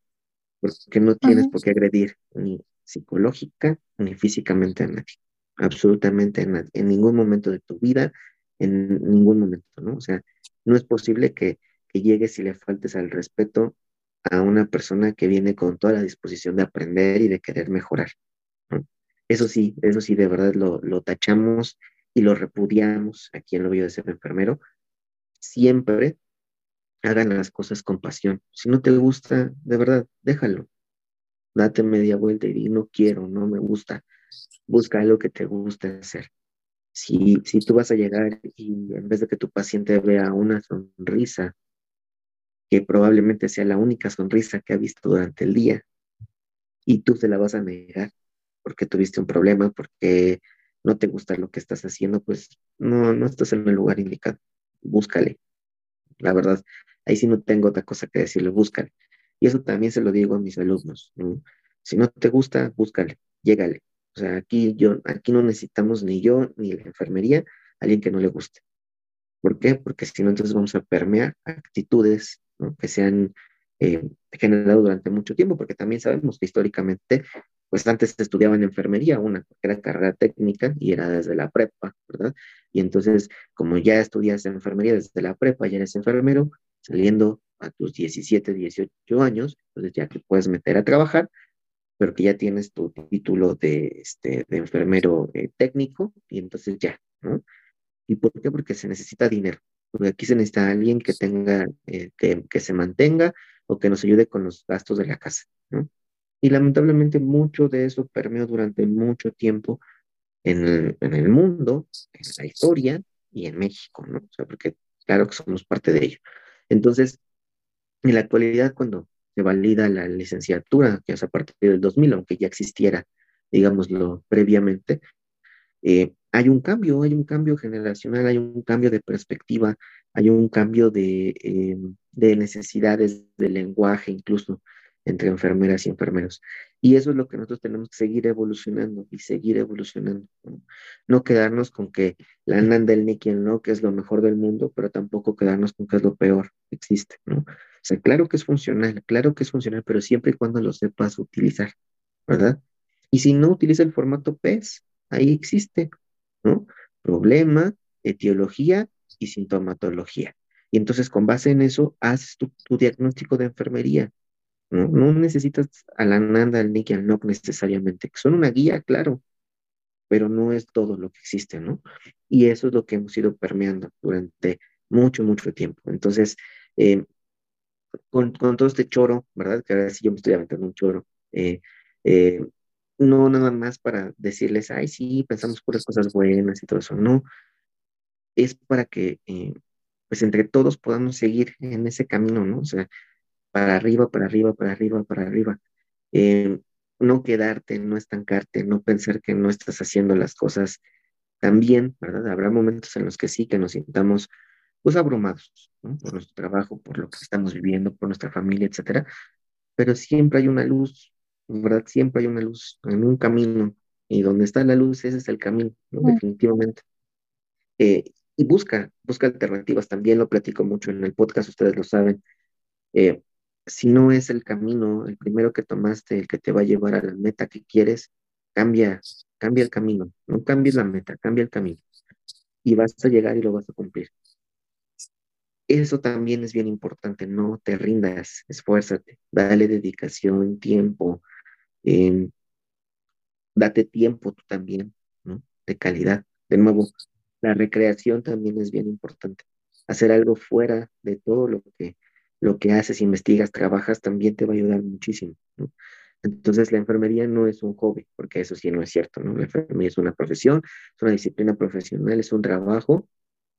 Speaker 1: Porque no tienes por qué agredir ni psicológica ni físicamente a nadie, absolutamente a nadie, en ningún momento de tu vida, en ningún momento, ¿no? O sea, no es posible que, que llegues y le faltes al respeto a una persona que viene con toda la disposición de aprender y de querer mejorar. Eso sí, eso sí, de verdad lo, lo tachamos y lo repudiamos aquí en lo de ser enfermero. Siempre hagan las cosas con pasión. Si no te gusta, de verdad, déjalo. Date media vuelta y di, no quiero, no me gusta. Busca algo que te guste hacer. Si, si tú vas a llegar y en vez de que tu paciente vea una sonrisa, que probablemente sea la única sonrisa que ha visto durante el día, y tú se la vas a negar porque tuviste un problema, porque no te gusta lo que estás haciendo, pues no, no estás en el lugar indicado. Búscale. La verdad, ahí sí no tengo otra cosa que decirle, búscale. Y eso también se lo digo a mis alumnos. Si no te gusta, búscale, llégale. O sea, aquí, yo, aquí no necesitamos ni yo ni la enfermería alguien que no le guste. ¿Por qué? Porque si no, entonces vamos a permear actitudes que se han eh, generado durante mucho tiempo, porque también sabemos que históricamente, pues antes se estudiaba en enfermería, una, porque era carrera técnica y era desde la prepa, ¿verdad? Y entonces, como ya estudias enfermería desde la prepa, ya eres enfermero, saliendo a tus 17, 18 años, entonces ya te puedes meter a trabajar, pero que ya tienes tu título de, este, de enfermero eh, técnico y entonces ya, ¿no? ¿Y por qué? Porque se necesita dinero. Porque aquí se necesita alguien que tenga, eh, que, que, se mantenga o que nos ayude con los gastos de la casa, ¿no? Y lamentablemente mucho de eso permeó durante mucho tiempo en el, en el mundo, en la historia y en México, ¿no? O sea, porque claro que somos parte de ello. Entonces, en la actualidad, cuando se valida la licenciatura, que es a partir del 2000, aunque ya existiera, digámoslo, previamente, eh, hay un cambio, hay un cambio generacional, hay un cambio de perspectiva, hay un cambio de, eh, de necesidades de lenguaje incluso entre enfermeras y enfermeros. Y eso es lo que nosotros tenemos que seguir evolucionando y seguir evolucionando. No, quedarnos con que la Nanda, el Nicky, No, que es lo mejor del mundo, pero tampoco quedarnos con que es lo peor que existe, ¿no? Sea, claro que es funcional, claro que es funcional, pero siempre y cuando lo sepas utilizar, ¿verdad? Y si no utiliza el formato PES, ahí existe, ¿no? Problema, etiología y sintomatología. Y entonces con base en eso, haces tu, tu diagnóstico de enfermería ¿no? necesitas a la Nanda, al Nick y al Nock necesariamente, son una guía, claro, pero no es todo lo que existe, ¿no? Y eso es lo que hemos ido permeando durante mucho, mucho tiempo. Entonces, eh, con, todo este choro, ¿verdad? Que ahora sí yo me estoy aventando un choro, eh, eh, no nada más para decirles, ay, sí, pensamos puras cosas buenas y todo eso, no, es para que, pues entre todos podamos seguir en ese camino, ¿no? O sea, para arriba, para arriba, para arriba, para arriba. Eh, no quedarte, no estancarte, no pensar que no estás haciendo las cosas tan bien, ¿verdad? Habrá momentos en los que sí, que nos sintamos pues abrumados, ¿no? Por nuestro trabajo, por lo que estamos viviendo, por nuestra familia, etcétera. Pero siempre hay una luz, ¿verdad? Siempre hay una luz en un camino. Y donde está la luz, ese es el camino, ¿no? Definitivamente. Eh, y busca, busca alternativas. También lo platico mucho en el podcast, ustedes lo saben. Eh, si no es el camino, el primero que tomaste, el que te va a llevar a la meta que quieres, cambia, cambia el camino, no cambies la meta, cambia el camino. Y vas a llegar y lo vas a cumplir. Eso también es bien importante, no te rindas, esfuérzate, dale dedicación, tiempo, em, date tiempo tú también, ¿no? De calidad. De nuevo, la recreación también es bien importante. Hacer algo fuera de todo lo que lo que haces, investigas, trabajas, también te va a ayudar muchísimo. ¿no? Entonces, la enfermería no es un hobby, porque eso sí no es cierto, ¿no? La enfermería es una profesión, es una disciplina profesional, es un trabajo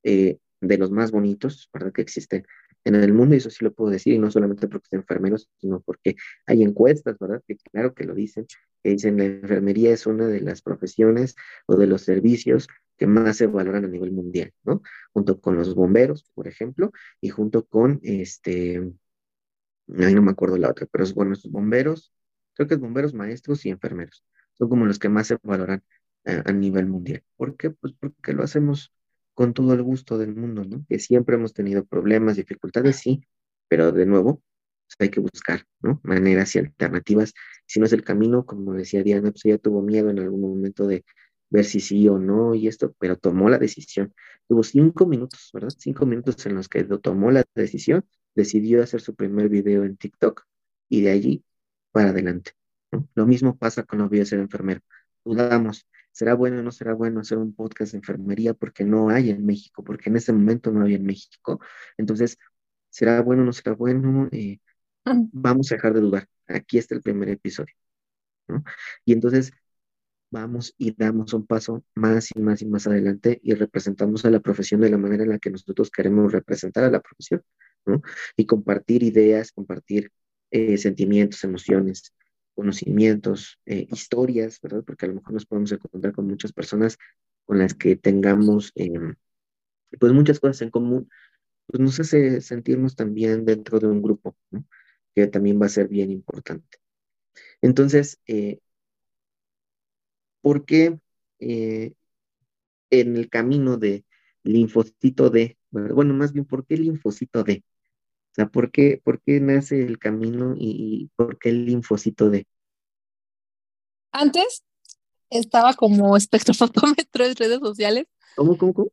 Speaker 1: eh, de los más bonitos, ¿verdad? Que existen en el mundo, y eso sí lo puedo decir, y no solamente porque soy enfermeros, sino porque hay encuestas, ¿verdad? Que claro que lo dicen, que dicen la enfermería es una de las profesiones o de los servicios que más se valoran a nivel mundial, ¿no? Junto con los bomberos, por ejemplo, y junto con este, ahí no me acuerdo la otra, pero es bueno, estos bomberos, creo que es bomberos, maestros y enfermeros, son como los que más se valoran a, a nivel mundial. ¿Por qué? Pues porque lo hacemos con todo el gusto del mundo, ¿no? Que siempre hemos tenido problemas, dificultades, sí, pero de nuevo, pues, hay que buscar, ¿no? Maneras y alternativas. Si no es el camino, como decía Diana, pues ella tuvo miedo en algún momento de ver si sí o no y esto, pero tomó la decisión. Tuvo cinco minutos, ¿verdad? Cinco minutos en los que tomó la decisión, decidió hacer su primer video en TikTok y de allí para adelante. Lo mismo pasa con lo voy a ser enfermero. dudamos, ¿será bueno o no será bueno hacer un podcast de enfermería? Porque no hay en México, porque en ese momento no había en México. Entonces, ¿será bueno o no será bueno? Eh, vamos a dejar de dudar. Aquí está el primer episodio. Y entonces vamos y damos un paso más y más y más adelante y representamos a la profesión de la manera en la que nosotros queremos representar a la profesión, ¿no? Y compartir ideas, compartir eh, sentimientos, emociones, conocimientos, eh, historias, ¿verdad? Porque a lo mejor nos podemos encontrar con muchas personas con las que tengamos, em, pues, muchas cosas en común, pues nos hace sentirnos también dentro de un grupo, ¿no? Que también va a ser bien importante. Entonces, eh, ¿por qué eh, en el camino de linfocito D, bueno, más bien, ¿por qué linfocito D? O sea, ¿por qué, por qué nace el camino y, por qué el linfocito D?
Speaker 2: Antes estaba como espectrofotómetro en redes sociales.
Speaker 1: ¿Cómo, cómo, cómo?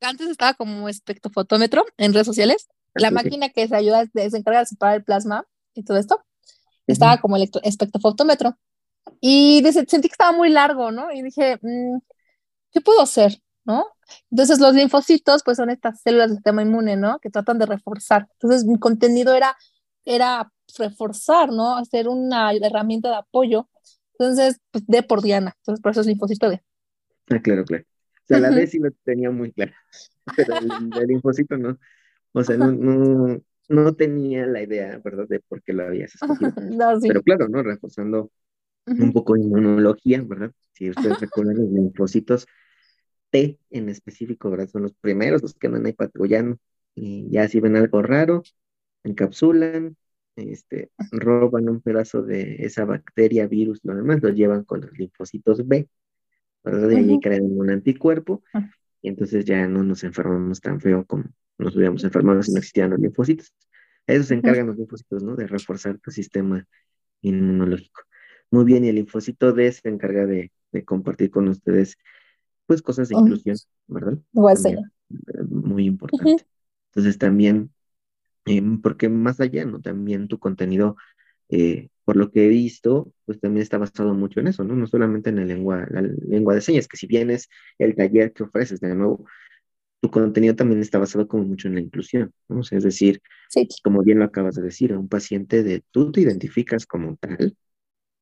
Speaker 2: Antes estaba como espectrofotómetro en redes sociales. La máquina que se ayuda, se encarga de separar el plasma y todo esto, estaba como el espectrofotómetro. Y sentí que estaba muy largo, ¿no? Y dije, mm, ¿qué puedo hacer? ¿No? Entonces los linfocitos, pues son estas células del sistema inmune, ¿no? Que tratan de reforzar. Entonces mi contenido era, era reforzar, ¿no? Hacer una herramienta de apoyo. Entonces, pues D por Diana. Entonces por eso es linfocito D.
Speaker 1: Ah, claro, claro. O sea, la D sí lo tenía muy claro, *laughs* pero el, linfocito no. O sea, no, no, no tenía la idea, ¿verdad? De por qué lo habías *laughs* escogido. Pero claro, ¿no? Reforzando un poco de inmunología, ¿verdad? Si ustedes recuerdan los linfocitos T en específico, ¿verdad? Son los primeros los que andan ahí patrullando. Y ya si ven algo raro, encapsulan, este, roban un pedazo de esa bacteria, virus, lo demás, lo llevan con los linfocitos B, ¿verdad? Y ahí crean un anticuerpo, ah. y entonces ya no nos enfermamos tan feo como nos hubiéramos enfermado si no existían los linfocitos. eso se encargan los linfocitos, ¿no? De reforzar tu sistema inmunológico. Muy bien, y el linfocito D se encarga de, compartir con ustedes, pues, cosas de inclusión, ¿verdad? muy importante. Entonces, también, em, porque más allá, ¿no? También tu contenido, eh, por lo que he visto, pues también está basado mucho en eso, ¿no? No solamente en la lengua, la lengua de señas, que si bien es el taller que ofreces, de nuevo, tu contenido también está basado como mucho en la inclusión, ¿no? es decir, como bien lo acabas de decir, a un paciente de tú te identificas como tal,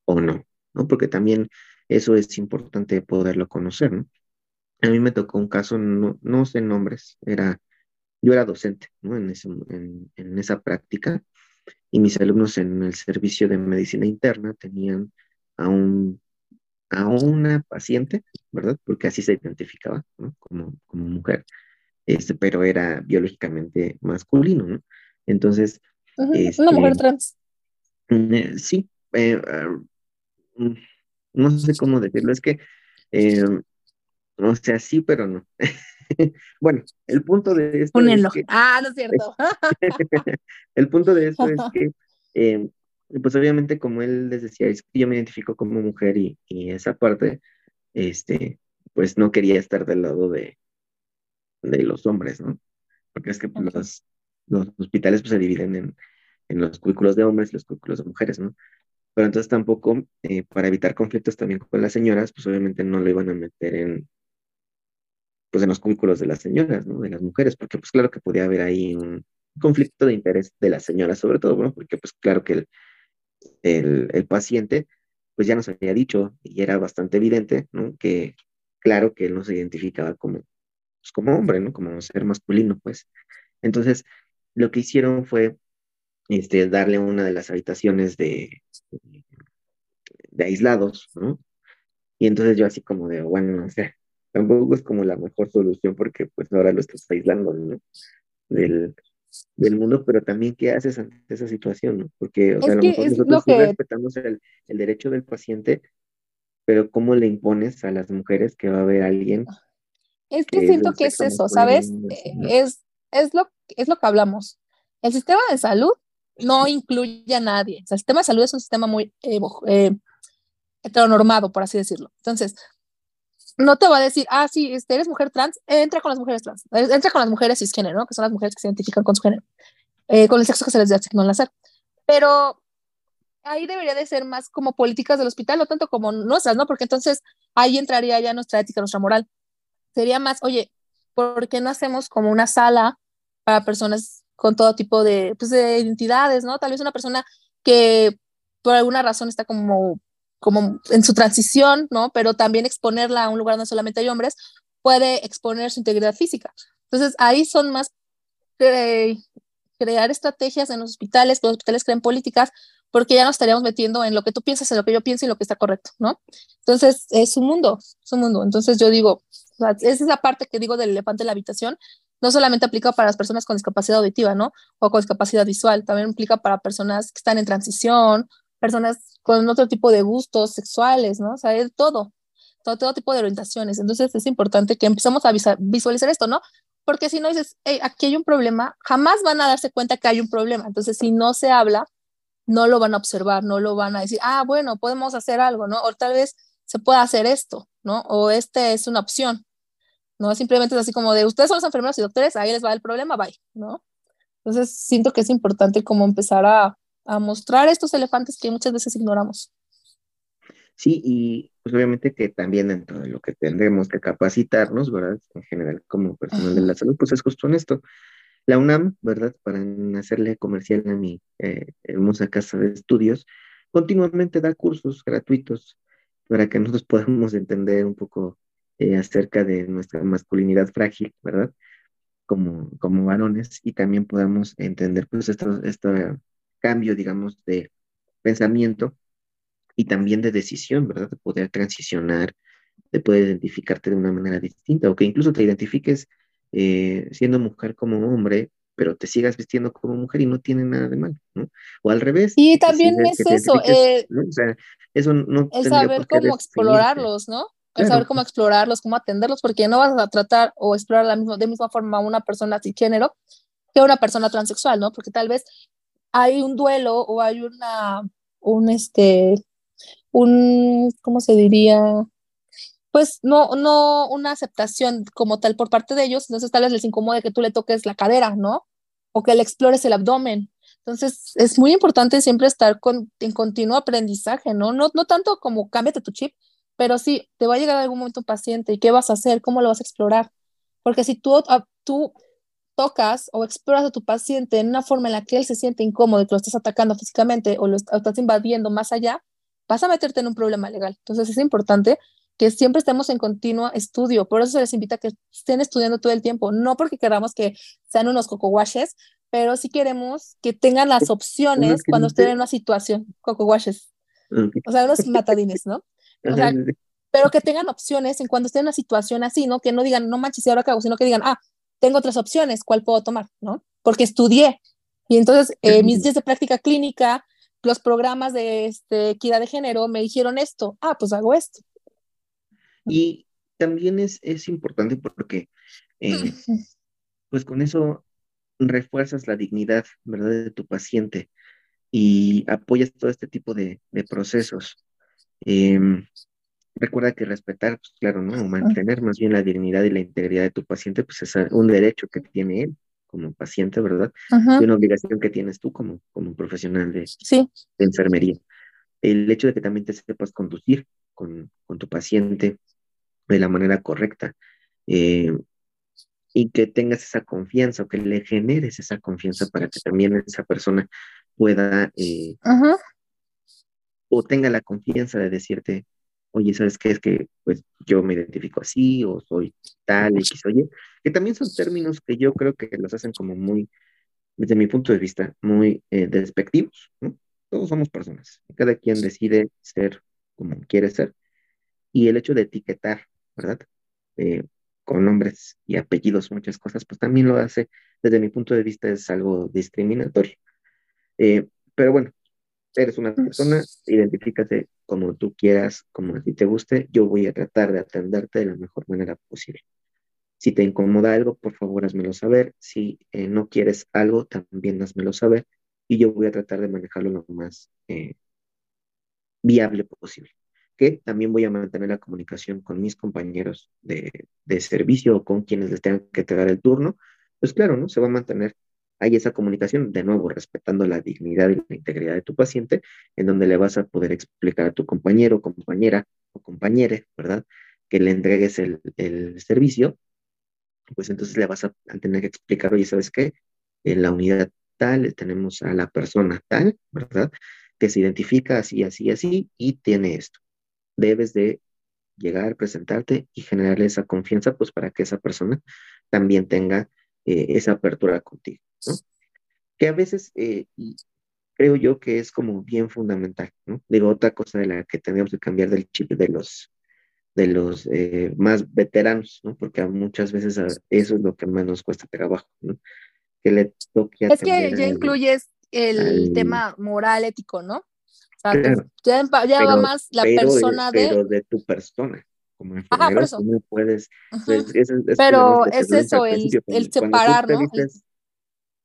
Speaker 1: o no, ¿no? Porque también eso es importante poderlo conocer, ¿no? A mí me tocó un caso, no, no sé nombres, era, yo era docente, ¿no? En, en, esa práctica y mis alumnos en el servicio de medicina interna tenían a, un, a una paciente, ¿verdad? Porque así se identificaba, ¿no? Como, como mujer, este, pero era biológicamente masculino, ¿no? Entonces...
Speaker 2: una mujer este, trans.
Speaker 1: Eh, sí, eh, Mm, no sé cómo decirlo, es que, eh, o sea, sí, pero no. *laughs* *laughs* bueno, el punto de esto
Speaker 2: es que, ah, no es cierto. *laughs* *laughs*
Speaker 1: el punto de esto es que, eh, pues obviamente como él les decía, es que yo me identifico como mujer y, esa parte, este, pues no quería estar del lado de, de los hombres, ¿no? Porque es que pues, los, los hospitales pues, se dividen en, en los cubículos de hombres y los cubículos de mujeres, ¿no? pero entonces tampoco, eh, para evitar conflictos también con las señoras, pues obviamente no lo iban a meter en, pues en los cubículos de las señoras, ¿no? De las mujeres, porque pues claro que podía haber ahí un conflicto de interés de las señoras sobre todo, ¿no? Porque pues claro que el, el, paciente pues ya nos había dicho y era bastante evidente, ¿no? Que claro que él no se identificaba como, pues, como hombre, ¿no? Como ser masculino, pues. Entonces, lo que hicieron fue este, darle una de las habitaciones de, de aislados, ¿no? Y entonces yo así como de, bueno, o sea, tampoco es como la mejor solución porque pues ahora lo estás aislando, ¿no? Del, del mundo, pero también qué haces ante esa situación, ¿no? Porque, o sea, a lo mejor nosotros respetamos el, el, derecho del paciente, pero ¿cómo le impones a las mujeres que va a haber alguien?
Speaker 2: Es que, siento que es eso, ¿sabes? Es, es, lo, es lo que hablamos. El sistema de salud no incluye a nadie. el sistema de salud es un sistema muy eh, eh, heteronormado, por así decirlo. Entonces, no te va a decir, ah, sí, este, eres mujer trans, entra con las mujeres trans, entra con las mujeres cisgénero, ¿no? que son las mujeres que se identifican con su género, eh, con el sexo que se les asignó al nacer. Pero ahí debería de ser más como políticas del hospital, no tanto como nuestras, ¿no? Porque entonces ahí entraría ya nuestra ética, nuestra moral. Sería más, oye, ¿por qué no hacemos como una sala para personas con todo tipo de, pues, de identidades, ¿no? Tal vez una persona que por alguna razón está como, como en su transición, ¿no? Pero también exponerla a un lugar donde solamente hay hombres puede exponer su integridad física. Entonces ahí son más crear estrategias en los hospitales, que los hospitales creen políticas, porque ya nos estaríamos metiendo en lo que tú piensas, en lo que yo pienso y lo que está correcto, ¿no? Entonces, es un mundo, es un mundo. Entonces, yo digo, esa es la parte que digo del elefante en la habitación, no solamente aplica para las personas con discapacidad auditiva, ¿no? O con discapacidad visual, también aplica para personas que están en transición, personas con otro tipo de gustos sexuales, ¿no? O sea, es todo, todo, todo tipo de orientaciones. Entonces, es importante que empezamos a visualizar esto, ¿no? porque si no dices, aquí hay un problema, jamás van a darse cuenta que hay un problema. Entonces, si no se habla, no lo van a observar, no lo van a decir, ah, bueno, podemos hacer algo, ¿no? O tal vez se pueda hacer esto, ¿no? O este es una opción, ¿no? Simplemente es así como de, ustedes son los enfermeros y doctores, ahí les va el problema, bye, ¿no? Entonces, siento que es importante como empezar a, a mostrar estos elefantes que muchas veces ignoramos.
Speaker 1: Sí, y pues obviamente que también dentro de lo que tendremos que capacitarnos, ¿verdad? En general como personal de la salud, pues es justo en esto. La UNAM, ¿verdad? Para hacerle comercial a mi eh, hermosa casa de estudios, continuamente da cursos gratuitos para que nosotros *laughs* podamos entender un poco eh, acerca de nuestra masculinidad frágil, ¿verdad? Como, como varones y también podamos entender pues este cambio, digamos, de pensamiento y también de decisión, ¿verdad? De poder transicionar, de poder identificarte de una manera distinta, o que incluso te identifiques eh, siendo mujer como hombre, pero te sigas vistiendo como mujer y no tiene nada de malo, ¿no? O al revés.
Speaker 2: Y también es eso, eh, ¿no? o sea, eso no el saber cómo explorarlos, ¿no? El saber cómo explorarlos, cómo atenderlos, porque no vas a tratar o explorar la misma, de misma forma a una persona género que a una persona transexual, ¿no? Porque tal vez hay un duelo o hay una, un, este, un, ¿cómo se diría? Pues no, no una aceptación como tal por parte de ellos, entonces tal vez les incomode que tú le toques la cadera, ¿no? O que le explores el abdomen. Entonces es muy importante siempre estar con, en continuo aprendizaje, ¿no? ¿no? No tanto como cámbiate tu chip, pero sí, te va a llegar algún momento un paciente y qué vas a hacer, cómo lo vas a explorar. Porque si tú, ah, tú tocas o exploras a tu paciente en una forma en la que él se siente incómodo y que lo estás atacando físicamente o lo estás invadiendo más allá, vas a meterte en un problema legal. Entonces es importante que siempre estemos en continuo estudio. Por eso se les invita a que estén estudiando todo el tiempo, no porque queramos que sean unos cocoguaches, pero sí queremos que tengan las opciones cuando estén en una situación, cocoguaches, o sea, unos matadines, ¿no? O sea, pero que tengan opciones en cuando estén en una situación así, ¿no? Que no digan, no manches, ¿y ahora qué hago? Sino que digan, ah, tengo otras opciones, ¿cuál puedo tomar? ¿No? Porque estudié. Y entonces, eh, mis días de práctica clínica, los programas de este, equidad de género me dijeron esto, ah, pues hago esto.
Speaker 1: Y también es, es importante porque, eh, *laughs* pues con eso refuerzas la dignidad, ¿verdad?, de tu paciente y apoyas todo este tipo de, procesos. Em, recuerda que respetar, pues claro, ¿no? mantener más bien la dignidad y la integridad de tu paciente, pues es un derecho que tiene él como paciente, ¿verdad? Y una obligación que tienes tú como, como profesional de, enfermería. El hecho de que también te sepas conducir con, tu paciente de la manera correcta eh, y que tengas esa confianza o que le generes esa confianza para que también esa persona pueda eh, o tenga la confianza de decirte, oye, ¿sabes qué? Es que pues yo me identifico así o soy tal, X, oye, que también son términos que yo creo que los hacen como muy, desde mi punto de vista, muy eh, despectivos, ¿no? Todos somos personas, cada quien decide ser como quiere ser. Y el hecho de etiquetar, ¿verdad? Eh, con nombres y apellidos, muchas cosas, pues también lo hace, desde mi punto de vista, es algo discriminatorio. Eh, pero bueno, eres una persona, identifícate como tú quieras, como a ti te guste, yo voy a tratar de atenderte de la mejor manera posible. Si te incomoda algo, por favor, házmelo saber. Si eh, no quieres algo, también házmelo saber. Y yo voy a tratar de manejarlo lo más eh, viable posible. Que también voy a mantener la comunicación con mis compañeros de, de servicio o con quienes les tengan que entregar el turno. Pues claro, ¿no? Se va a mantener hay esa comunicación, de nuevo, respetando la dignidad y la integridad de tu paciente, en donde le vas a poder explicar a tu compañero, compañera o compañere, ¿verdad? Que le entregues el, el servicio, pues entonces le vas a, tener que explicar, oye, ¿sabes qué? En la unidad tal tenemos a la persona tal, ¿verdad? Que se identifica así, así, así y tiene esto. Debes de llegar, presentarte y generarle esa confianza, pues para que esa persona también tenga eh, esa apertura contigo, ¿no? Que a veces, eh, creo yo que es como bien fundamental, ¿no? Digo, otra cosa de la que tenemos que cambiar del chip de los, de los eh, más veteranos, ¿no? Porque muchas veces eso es lo que más nos cuesta trabajo, ¿no? Que le toque
Speaker 2: Es que ya incluyes el tema moral, ético, ¿no? ya, va más la persona de...
Speaker 1: Pero de tu persona. Como
Speaker 2: Ajá, por eso.
Speaker 1: No puedes... Pues,
Speaker 2: pero es eso, el, el separar, ¿no?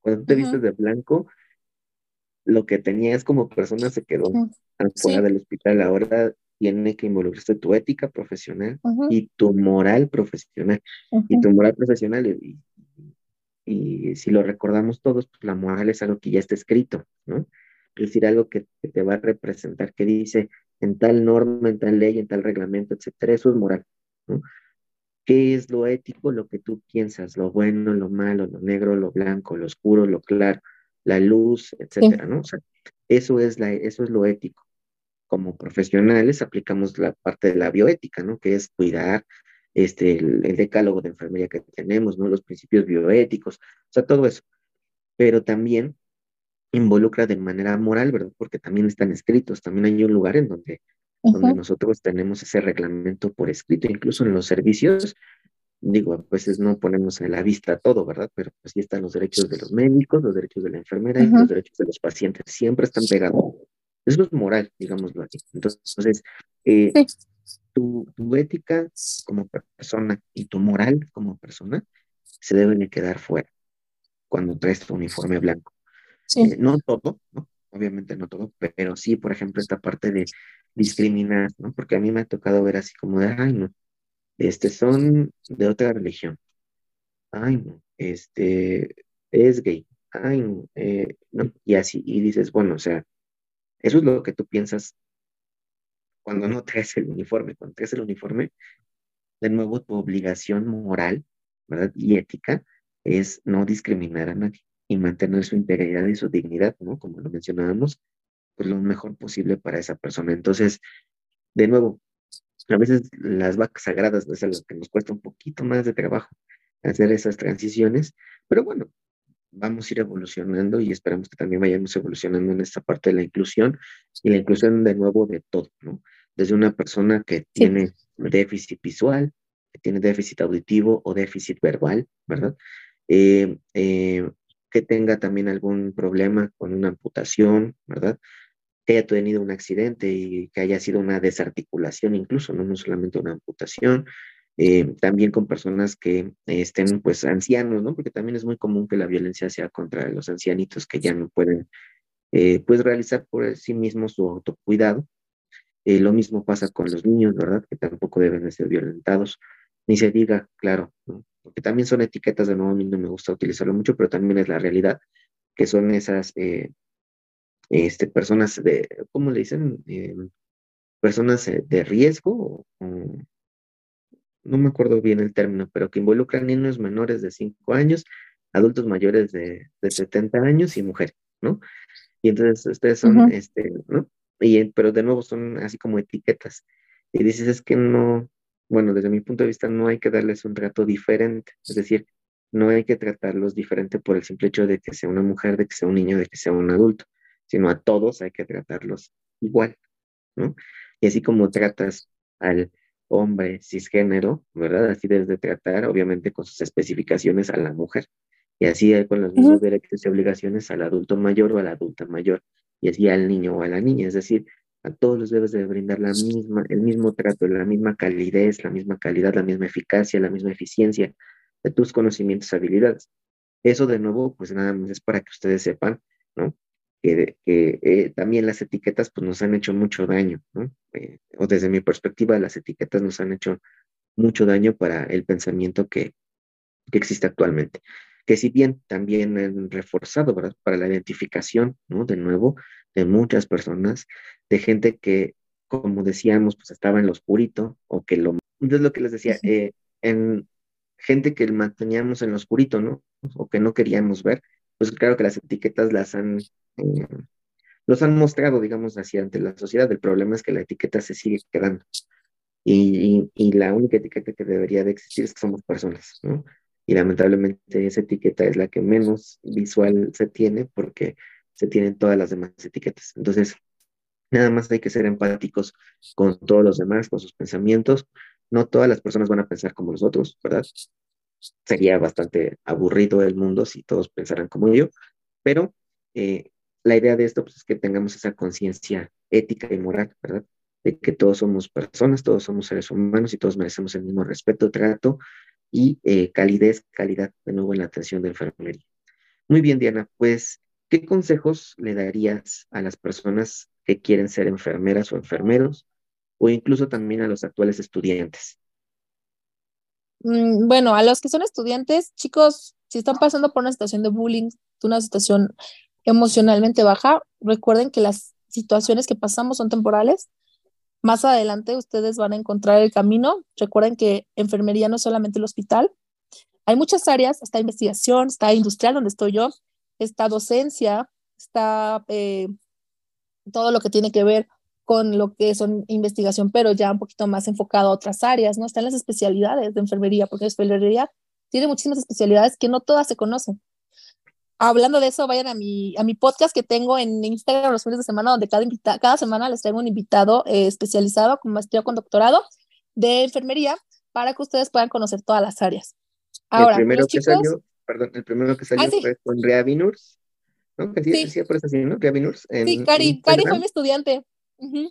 Speaker 1: cuando te vistes de blanco, lo que tenías como persona se quedó fuera del hospital. Ahora tiene que involucrarse tu ética profesional y tu moral profesional. Y tu moral profesional, y, y, si lo recordamos todos, pues la moral es algo que ya está escrito, ¿no? Es decir, algo que, te va a representar, que dice en tal norma, en tal ley, en tal reglamento, etcétera, eso es moral, ¿no? ¿Qué es lo ético? Lo que tú piensas, lo bueno, lo malo, lo negro, lo blanco, lo oscuro, lo claro, la luz, etcétera, ¿no? O sea, eso es, la, eso es lo ético. Como profesionales aplicamos la parte de la bioética, ¿no? Que es cuidar este, el, el decálogo de enfermería que tenemos, ¿no? Los principios bioéticos, o sea, todo eso. Pero también involucra de manera moral, ¿verdad? Porque también están escritos, también hay un lugar en donde, donde nosotros tenemos ese reglamento por escrito, incluso en los servicios, digo, a veces no ponemos a la vista todo, ¿verdad? Pero pues sí están los derechos de los médicos, los derechos de la enfermera y los derechos de los pacientes, siempre están pegados. Eso es moral, digámoslo así. Entonces, eh, tu, tu ética como persona y tu moral como persona se deben de quedar fuera cuando traes tu uniforme blanco. Eh, no todo, ¿no? Obviamente no todo, pero sí, por ejemplo, esta parte de discriminar, ¿no? Porque a mí me ha tocado ver así como de, ay, no, este, son de otra religión, ay, no, este, es gay, ay, no, eh, no, y así, y dices, bueno, o sea, eso es lo que tú piensas cuando no traes el uniforme, cuando traes el uniforme, de nuevo tu obligación moral, ¿verdad? Y ética es no discriminar a nadie y mantener su integridad y su dignidad, ¿no? Como lo mencionábamos, pues lo mejor posible para esa persona. Entonces, de nuevo, a veces las vacas sagradas es algo que nos cuesta un poquito más de trabajo hacer esas transiciones, pero bueno, vamos a ir evolucionando y esperamos que también vayamos evolucionando en esta parte de la inclusión y la inclusión de nuevo de todo, ¿no? Desde una persona que tiene déficit visual, que tiene déficit auditivo o déficit verbal, ¿verdad? Eh, eh, que tenga también algún problema con una amputación, ¿verdad? Que haya tenido un accidente y que haya sido una desarticulación incluso, no, no solamente una amputación. Eh, también con personas que estén pues ancianos, ¿no? Porque también es muy común que la violencia sea contra los ancianitos que ya no pueden eh, pues realizar por sí mismos su autocuidado. Eh, lo mismo pasa con los niños, ¿verdad? Que tampoco deben de ser violentados. Ni se diga, claro, ¿no? Porque también son etiquetas, de nuevo a mí no me gusta utilizarlo mucho, pero también es la realidad, que son esas eh, este, personas de, ¿cómo le dicen? Eh, personas eh, de riesgo, no me acuerdo bien el término, pero que involucran niños menores de 5 años, adultos mayores de, de 70 años y mujeres, ¿no? Y entonces ustedes son, este, ¿no? Y, pero de nuevo son así como etiquetas. Y dices, es que no, bueno, desde mi punto de vista no hay que darles un trato diferente, es decir, no hay que tratarlos diferente por el simple hecho de que sea una mujer, de que sea un niño, de que sea un adulto, sino a todos hay que tratarlos igual, ¿no? Y así como tratas al hombre cisgénero, ¿verdad? Así debes de tratar, obviamente, con sus especificaciones a la mujer. Y así hay con los mismos derechos y obligaciones al adulto mayor o a la adulta mayor, y así al niño o a la niña. Es decir, a todos les debes de brindar la misma, el mismo trato, la misma calidez, la misma calidad, la misma eficacia, la misma eficiencia de tus conocimientos habilidades. Eso de nuevo, pues nada más es para que ustedes sepan, ¿no? Que, que eh, también las etiquetas pues nos han hecho mucho daño, ¿no? Eh, o desde mi perspectiva, las etiquetas nos han hecho mucho daño para el pensamiento que, que existe actualmente. que si bien también han reforzado ¿verdad? para la identificación, ¿no? De nuevo, de muchas personas, de gente que, como decíamos, pues estaba en lo oscurito o que lo... Entonces lo que les decía, eh, en gente que manteníamos en lo oscurito, ¿no? O que no queríamos ver, pues claro que las etiquetas las han... Eh, los han mostrado, digamos así, ante la sociedad. El problema es que la etiqueta se sigue quedando. Y, y, la única etiqueta que debería de existir es que somos personas, ¿no? Y lamentablemente esa etiqueta es la que menos visual se tiene porque se tienen todas las demás etiquetas. Entonces, nada más hay que ser empáticos con todos los demás, con sus pensamientos. No todas las personas van a pensar como nosotros, ¿verdad? Sería bastante aburrido el mundo si todos pensaran como yo, pero eh, la idea de esto pues, es que tengamos esa conciencia ética y moral, ¿verdad? De que todos somos personas, todos somos seres humanos y todos merecemos el mismo respeto, trato y eh, calidez, calidad de nuevo en la atención de enfermería. Muy bien, Diana, pues, ¿qué consejos le darías a las personas que quieren ser enfermeras o enfermeros o incluso también a los actuales estudiantes?
Speaker 2: Mm, bueno, a los que son estudiantes, chicos, si están pasando por una situación de bullying, una situación emocionalmente baja, recuerden que las situaciones que pasamos son temporales. Más adelante ustedes van a encontrar el camino. Recuerden que enfermería no es solamente el hospital. Hay muchas áreas, está investigación, está industrial donde estoy yo, está docencia, está eh, todo lo que tiene que ver con lo que son investigación, pero ya un poquito más enfocado a otras áreas, ¿no? Están las especialidades de enfermería, porque la enfermería tiene muchísimas especialidades que no todas se conocen hablando de eso, vayan a mi, a mi podcast que tengo en Instagram los fines de semana, donde cada, invita cada semana les traigo un invitado eh, especializado con maestría con doctorado de enfermería para que ustedes puedan conocer todas las áreas.
Speaker 1: Ahora, el primero que salió, perdón, el primero que salió ah, fue con Reavinurs, ¿no? sí, sí. sí, por eso ¿no? Reavinurs.
Speaker 2: sí, Cari, Cari fue mi estudiante.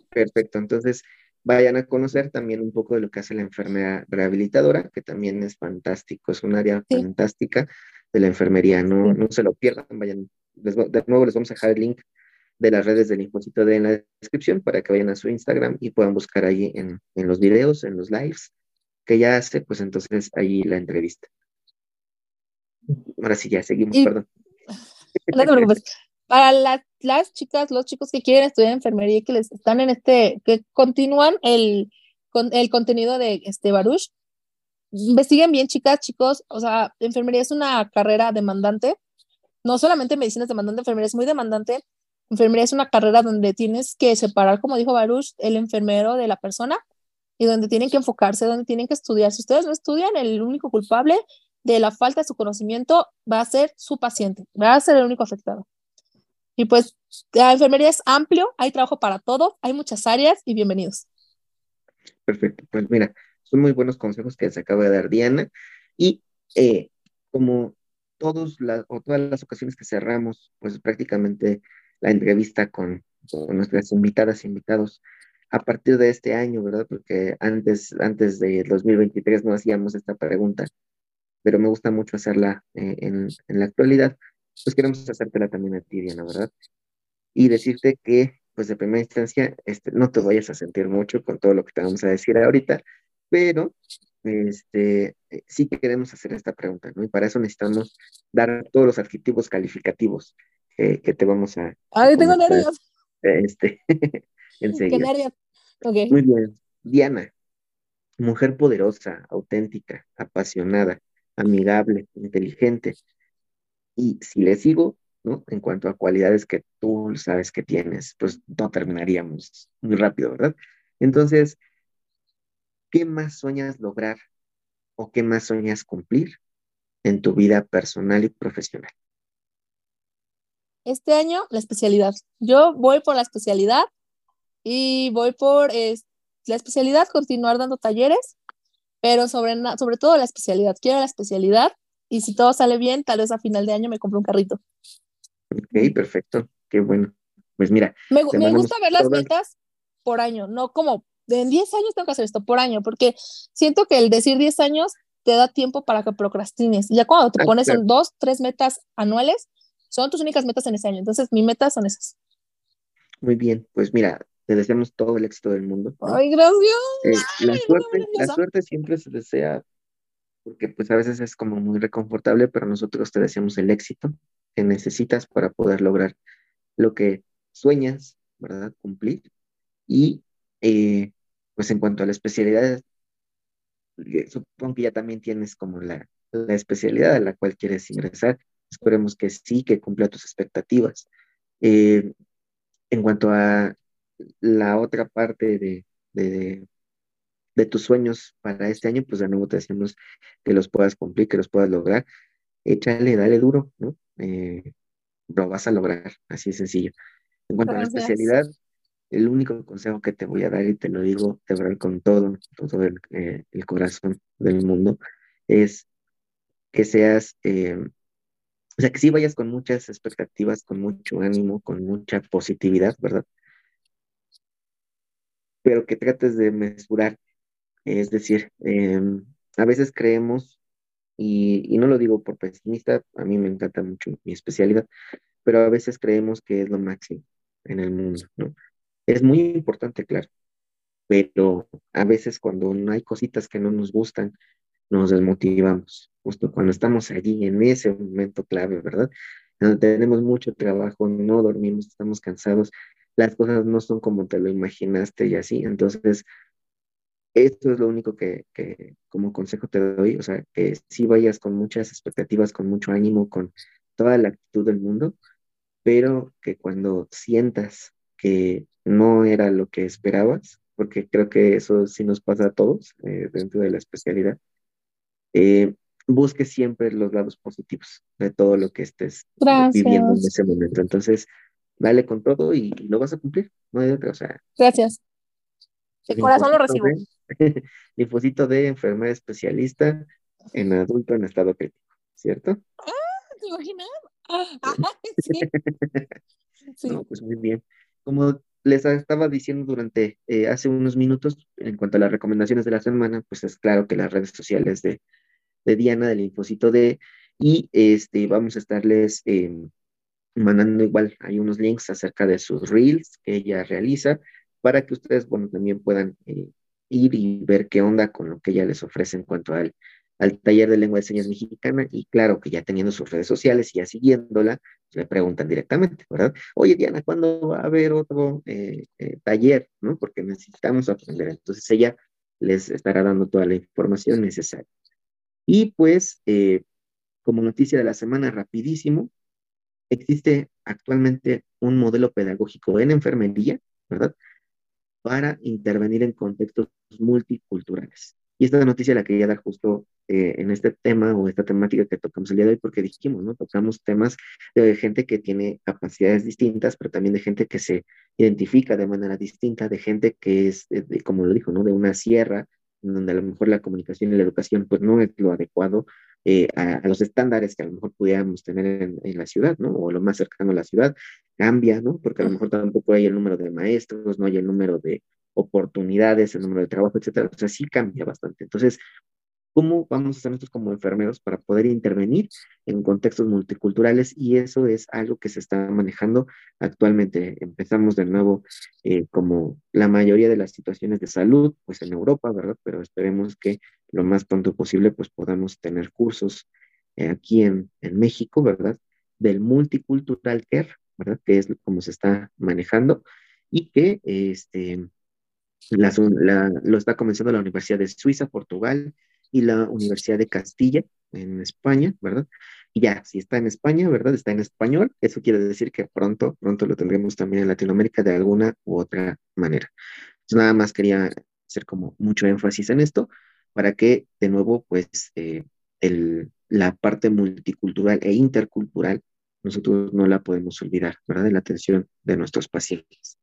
Speaker 1: Perfecto, entonces vayan a conocer también un poco de lo que hace la enfermera rehabilitadora, que también es fantástico, es un área fantástica de la enfermería. No, no se lo pierdan, vayan. de nuevo les vamos a dejar el link de las redes del Imposito de en la descripción para que vayan a su Instagram y puedan buscar ahí en, en los videos, en los lives que ya hace, pues entonces ahí la entrevista. Ahora sí, ya seguimos, perdón. *laughs*
Speaker 2: No te preocupes. Para las, las, chicas, los chicos que quieren estudiar enfermería y que les están en este, que continúan el, con, el contenido de este Baruch, investiguen bien, chicas, chicos, o sea, enfermería es una carrera demandante, no solamente medicina es demandante, enfermería es muy demandante, enfermería es una carrera donde tienes que separar, como dijo Baruch, el enfermero de la persona y donde tienen que enfocarse, donde tienen que estudiar. Si ustedes no estudian, el único culpable de la falta de su conocimiento va a ser su paciente, va a ser el único afectado. Y pues la enfermería es amplio, hay trabajo para todo, hay muchas áreas y bienvenidos.
Speaker 1: Perfecto, pues mira, son muy buenos consejos que se acaba de dar Diana. Y eh, como todos o todas las ocasiones que cerramos, pues prácticamente la entrevista con, nuestras invitadas e invitados a partir de este año, ¿verdad? Porque antes, antes de 2023 no hacíamos esta pregunta, pero me gusta mucho hacerla eh, en, en, la actualidad. Pues queremos hacértela también a ti, Diana, ¿verdad? Y decirte que, pues de primera instancia, este, no te vayas a sentir mucho con todo lo que te vamos a decir ahorita, pero este, eh, sí que queremos hacer esta pregunta, ¿no? Y para eso necesitamos dar todos los adjetivos calificativos que te vamos a...
Speaker 2: Ay, tengo nervios.
Speaker 1: Este, *laughs* enseguida. Qué Muy bien. Diana, mujer poderosa, auténtica, apasionada, amigable, inteligente. Y si le sigo, ¿no? En cuanto a cualidades que tú sabes que tienes, pues no terminaríamos muy rápido, ¿verdad? Entonces, ¿qué más sueñas lograr o qué más sueñas cumplir en tu vida personal y profesional?
Speaker 2: Este año, la especialidad. Yo voy por la especialidad y voy por la especialidad, continuar dando talleres, pero sobre, sobre todo la especialidad. Quiero la especialidad y si todo sale bien, tal vez a final de año me compro un carrito.
Speaker 1: Ok, perfecto. Qué bueno. Pues mira.
Speaker 2: Me, me gusta ver las metas por año, no como en 10 años tengo que hacer esto por año, porque siento que el decir 10 años te da tiempo para que procrastines. Y ya cuando te ah, pones en dos, tres metas anuales, son tus únicas metas en ese año. Entonces, mis metas son esas.
Speaker 1: Muy bien, pues mira, te deseamos todo el éxito del mundo.
Speaker 2: Ay, gracias.
Speaker 1: Eh, la, suerte, la suerte siempre se desea porque pues a veces es como muy reconfortable, pero nosotros te deseamos el éxito que necesitas para poder lograr lo que sueñas, ¿verdad? Cumplir. Y eh, pues en cuanto a la especialidad, eh, supongo que ya también tienes como la, la especialidad a la cual quieres ingresar. Esperemos que sí, que cumpla tus expectativas. Eh, en cuanto a la otra parte de, de, de, tus sueños para este año, pues de nuevo te decimos que los puedas cumplir, que los puedas lograr. Échale, dale duro, ¿no? Eh, lo vas a lograr, así de sencillo. En cuanto a la especialidad, el único consejo que te voy a dar, y te lo digo de verdad con todo, todo el, eh, el corazón del mundo, es que seas eh, o sea, que sí vayas con muchas expectativas, con mucho ánimo, con mucha positividad, ¿verdad? Pero que trates de mesurar, es decir, em, a veces creemos, y, y no lo digo por pesimista, a mí me encanta mucho mi especialidad, pero a veces creemos que es lo máximo en el mundo, ¿no? Es muy importante, claro, pero a veces cuando no hay cositas que no nos gustan, nos desmotivamos, justo cuando estamos allí en ese momento clave, ¿verdad? Donde tenemos mucho trabajo, no dormimos, estamos cansados, las cosas no son como te lo imaginaste y así, entonces esto es lo único que, que como consejo te doy, o sea, que sí vayas con muchas expectativas, con mucho ánimo, con toda la actitud del mundo, pero que cuando sientas que no era lo que esperabas, porque creo que eso sí nos pasa a todos eh, dentro de la especialidad, eh, busque siempre los lados positivos de todo lo que estés viviendo en ese momento. Entonces, dale con todo y, lo vas a cumplir, no hay otra, o sea.
Speaker 2: Gracias. El corazón lo recibo. *laughs*
Speaker 1: Linfocito de enfermera especialista en adulto en estado crítico, ¿cierto?
Speaker 2: Ah, ¿te imaginas? *laughs* *laughs*
Speaker 1: sí. No, pues muy bien. Como les estaba diciendo durante eh, hace unos minutos, en cuanto a las recomendaciones de la semana, pues es claro que las redes sociales de de Diana del Infocito D y este, vamos a estarles em, mandando igual, hay unos links acerca de sus reels que ella realiza para que ustedes, bueno, también puedan eh, ir y ver qué onda con lo que ella les ofrece en cuanto al, al taller de lengua de señas mexicana y claro que ya teniendo sus redes sociales y ya siguiéndola, le preguntan directamente, ¿verdad? Oye, Diana, ¿cuándo va a haber otro eh, eh, taller? ¿No? Porque necesitamos aprender. Entonces ella les estará dando toda la información necesaria. Y pues, como noticia de la semana, rapidísimo, existe actualmente un modelo pedagógico en enfermería, ¿verdad? Para intervenir en contextos multiculturales. Y esta noticia la quería dar justo eh, en este tema o esta temática que tocamos el día de hoy, porque dijimos, ¿no? Tocamos temas de gente que tiene capacidades distintas, pero también de gente que se identifica de manera distinta, de gente que es, como lo dijo, ¿no? De una sierra, donde a lo mejor la comunicación y la educación pues no es lo adecuado eh, a, los estándares que a lo mejor pudiéramos tener en, la ciudad, ¿no? O lo más cercano a la ciudad, cambia, ¿no? Porque a lo mejor tampoco hay el número de maestros, no hay el número de oportunidades, el número de trabajo, etcétera. O sea, sí cambia bastante. Entonces, cómo vamos a hacer nosotros como enfermeros para poder intervenir en contextos multiculturales y eso es algo que se está manejando actualmente. Empezamos de nuevo eh, como la mayoría de las situaciones de salud, pues en Europa, ¿verdad? Pero esperemos que lo más pronto posible pues podamos tener cursos eh, aquí en, en México, ¿verdad? Del multicultural care, ¿verdad? Que es como se está manejando y que este, la, lo está comenzando la Universidad de Suiza, Portugal, y la Universidad de Castilla en España, ¿verdad? Y ya, si está en España, ¿verdad? Está en español, eso quiere decir que pronto, pronto lo tendremos también en Latinoamérica de alguna u otra manera. Entonces, nada más quería hacer como mucho énfasis en esto para que, de nuevo, pues, eh, la parte multicultural e intercultural, nosotros no la podemos olvidar, ¿verdad? En la atención de nuestros pacientes.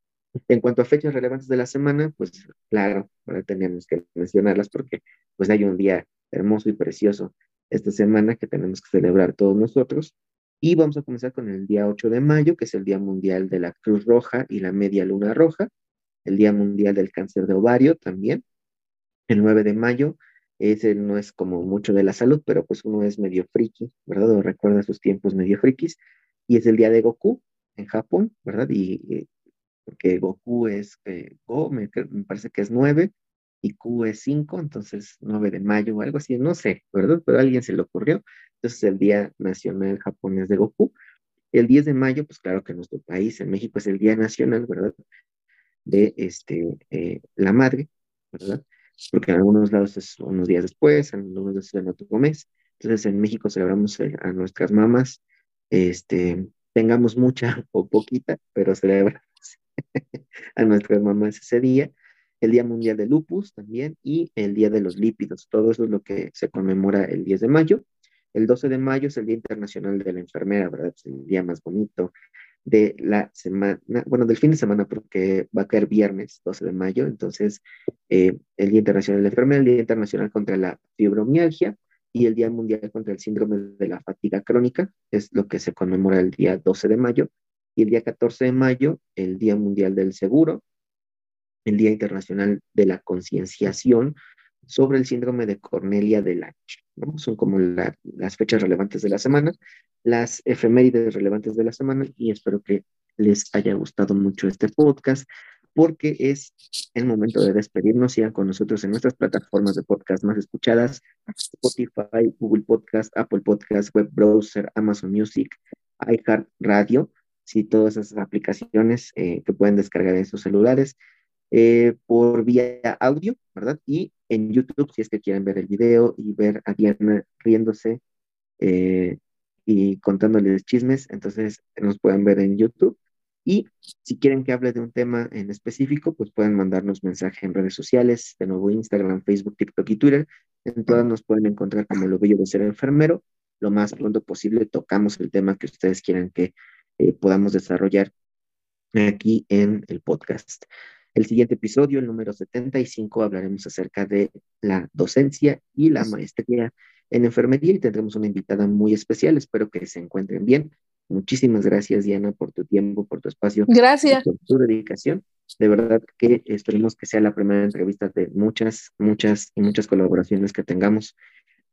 Speaker 1: En cuanto a fechas relevantes de la semana, pues claro, ahora tenemos que mencionarlas porque pues hay un día hermoso y precioso esta semana que tenemos que celebrar todos nosotros. Y vamos a comenzar con el día 8 de mayo, que es el Día Mundial de la Cruz Roja y la Media Luna Roja, el Día Mundial del Cáncer de Ovario también. El 9 de mayo, ese no es como mucho de la salud, pero pues uno es medio friki, ¿verdad? O recuerda sus tiempos medio frikis. Y es el Día de Goku en Japón, ¿verdad? Y, porque Goku es, eh, Go, me, parece que es 9, y Q es 5, entonces 9 de mayo o algo así, no sé, ¿verdad? Pero a alguien se le ocurrió. Entonces el Día Nacional Japonés de Goku. El 10 de mayo, pues claro que en nuestro país, en México, es el Día Nacional, ¿verdad? De este, eh, la madre, ¿verdad? Porque en algunos lados es unos días después, en algunos lados es en otro mes. Entonces en México celebramos a nuestras mamás, este, tengamos mucha *laughs* o poquita, pero celebramos *laughs* a nuestras mamás ese día el Día Mundial de Lupus también y el Día de los Lípidos. Todo eso es lo que se conmemora el 10 de mayo. El 12 de mayo es el Día Internacional de la Enfermera, ¿verdad? Es el día más bonito de la semana, bueno, del fin de semana, porque va a caer viernes 12 de mayo, entonces eh, el Día Internacional de la Enfermera, el Día Internacional contra la Fibromialgia y el Día Mundial contra el Síndrome de la Fatiga Crónica, es lo que se conmemora el día 12 de mayo, y el día 14 de mayo, el Día Mundial del Seguro, el Día Internacional de la Concienciación sobre el síndrome de Cornelia de Lange. Son como las fechas relevantes de la semana, las efemérides relevantes de la semana y espero que les haya gustado mucho este podcast porque es el momento de despedirnos. Sigan con nosotros en nuestras plataformas de podcast más escuchadas, Spotify, Google Podcast, Apple Podcast, Web Browser, Amazon Music, iHeart Radio, sí, todas esas aplicaciones eh, que pueden descargar en sus celulares. Eh, por vía audio, ¿verdad? Y en YouTube, si es que quieren ver el video y ver a Diana riéndose eh, y contándoles chismes, entonces nos pueden ver en YouTube. Y si quieren que hable de un tema en específico, pues pueden mandarnos mensaje en redes sociales, de nuevo Instagram, Facebook, TikTok y Twitter. En todas nos pueden encontrar como lo bello de ser enfermero. Lo más pronto posible tocamos el tema que ustedes quieran que eh, podamos desarrollar aquí en el podcast. El siguiente episodio, el número 75, hablaremos acerca de la docencia y la maestría en enfermería y tendremos una invitada muy especial. Espero que se encuentren bien. Muchísimas gracias, Diana, por tu tiempo, por tu espacio.
Speaker 2: Gracias.
Speaker 1: Por tu dedicación. De verdad que esperemos que sea la primera entrevista de muchas, muchas y muchas colaboraciones que tengamos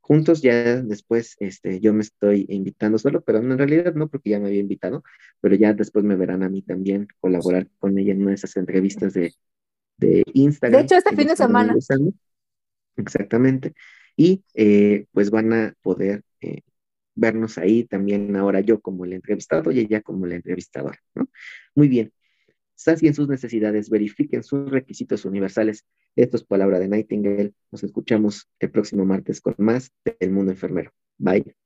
Speaker 1: juntos. Ya después este, yo me estoy invitando solo, pero en realidad no, porque ya me había invitado, pero ya después me verán a mí también colaborar con ella en una de esas entrevistas de, de Instagram.
Speaker 2: De hecho, este fin de semana.
Speaker 1: Exactamente. Y eh, pues van a poder eh, vernos ahí también ahora yo como el entrevistado y ella como la entrevistadora, ¿no? Muy bien. Sacien sus necesidades, verifiquen sus requisitos universales. Esto es Palabra de Nightingale. Nos escuchamos el próximo martes con más del mundo enfermero. Bye.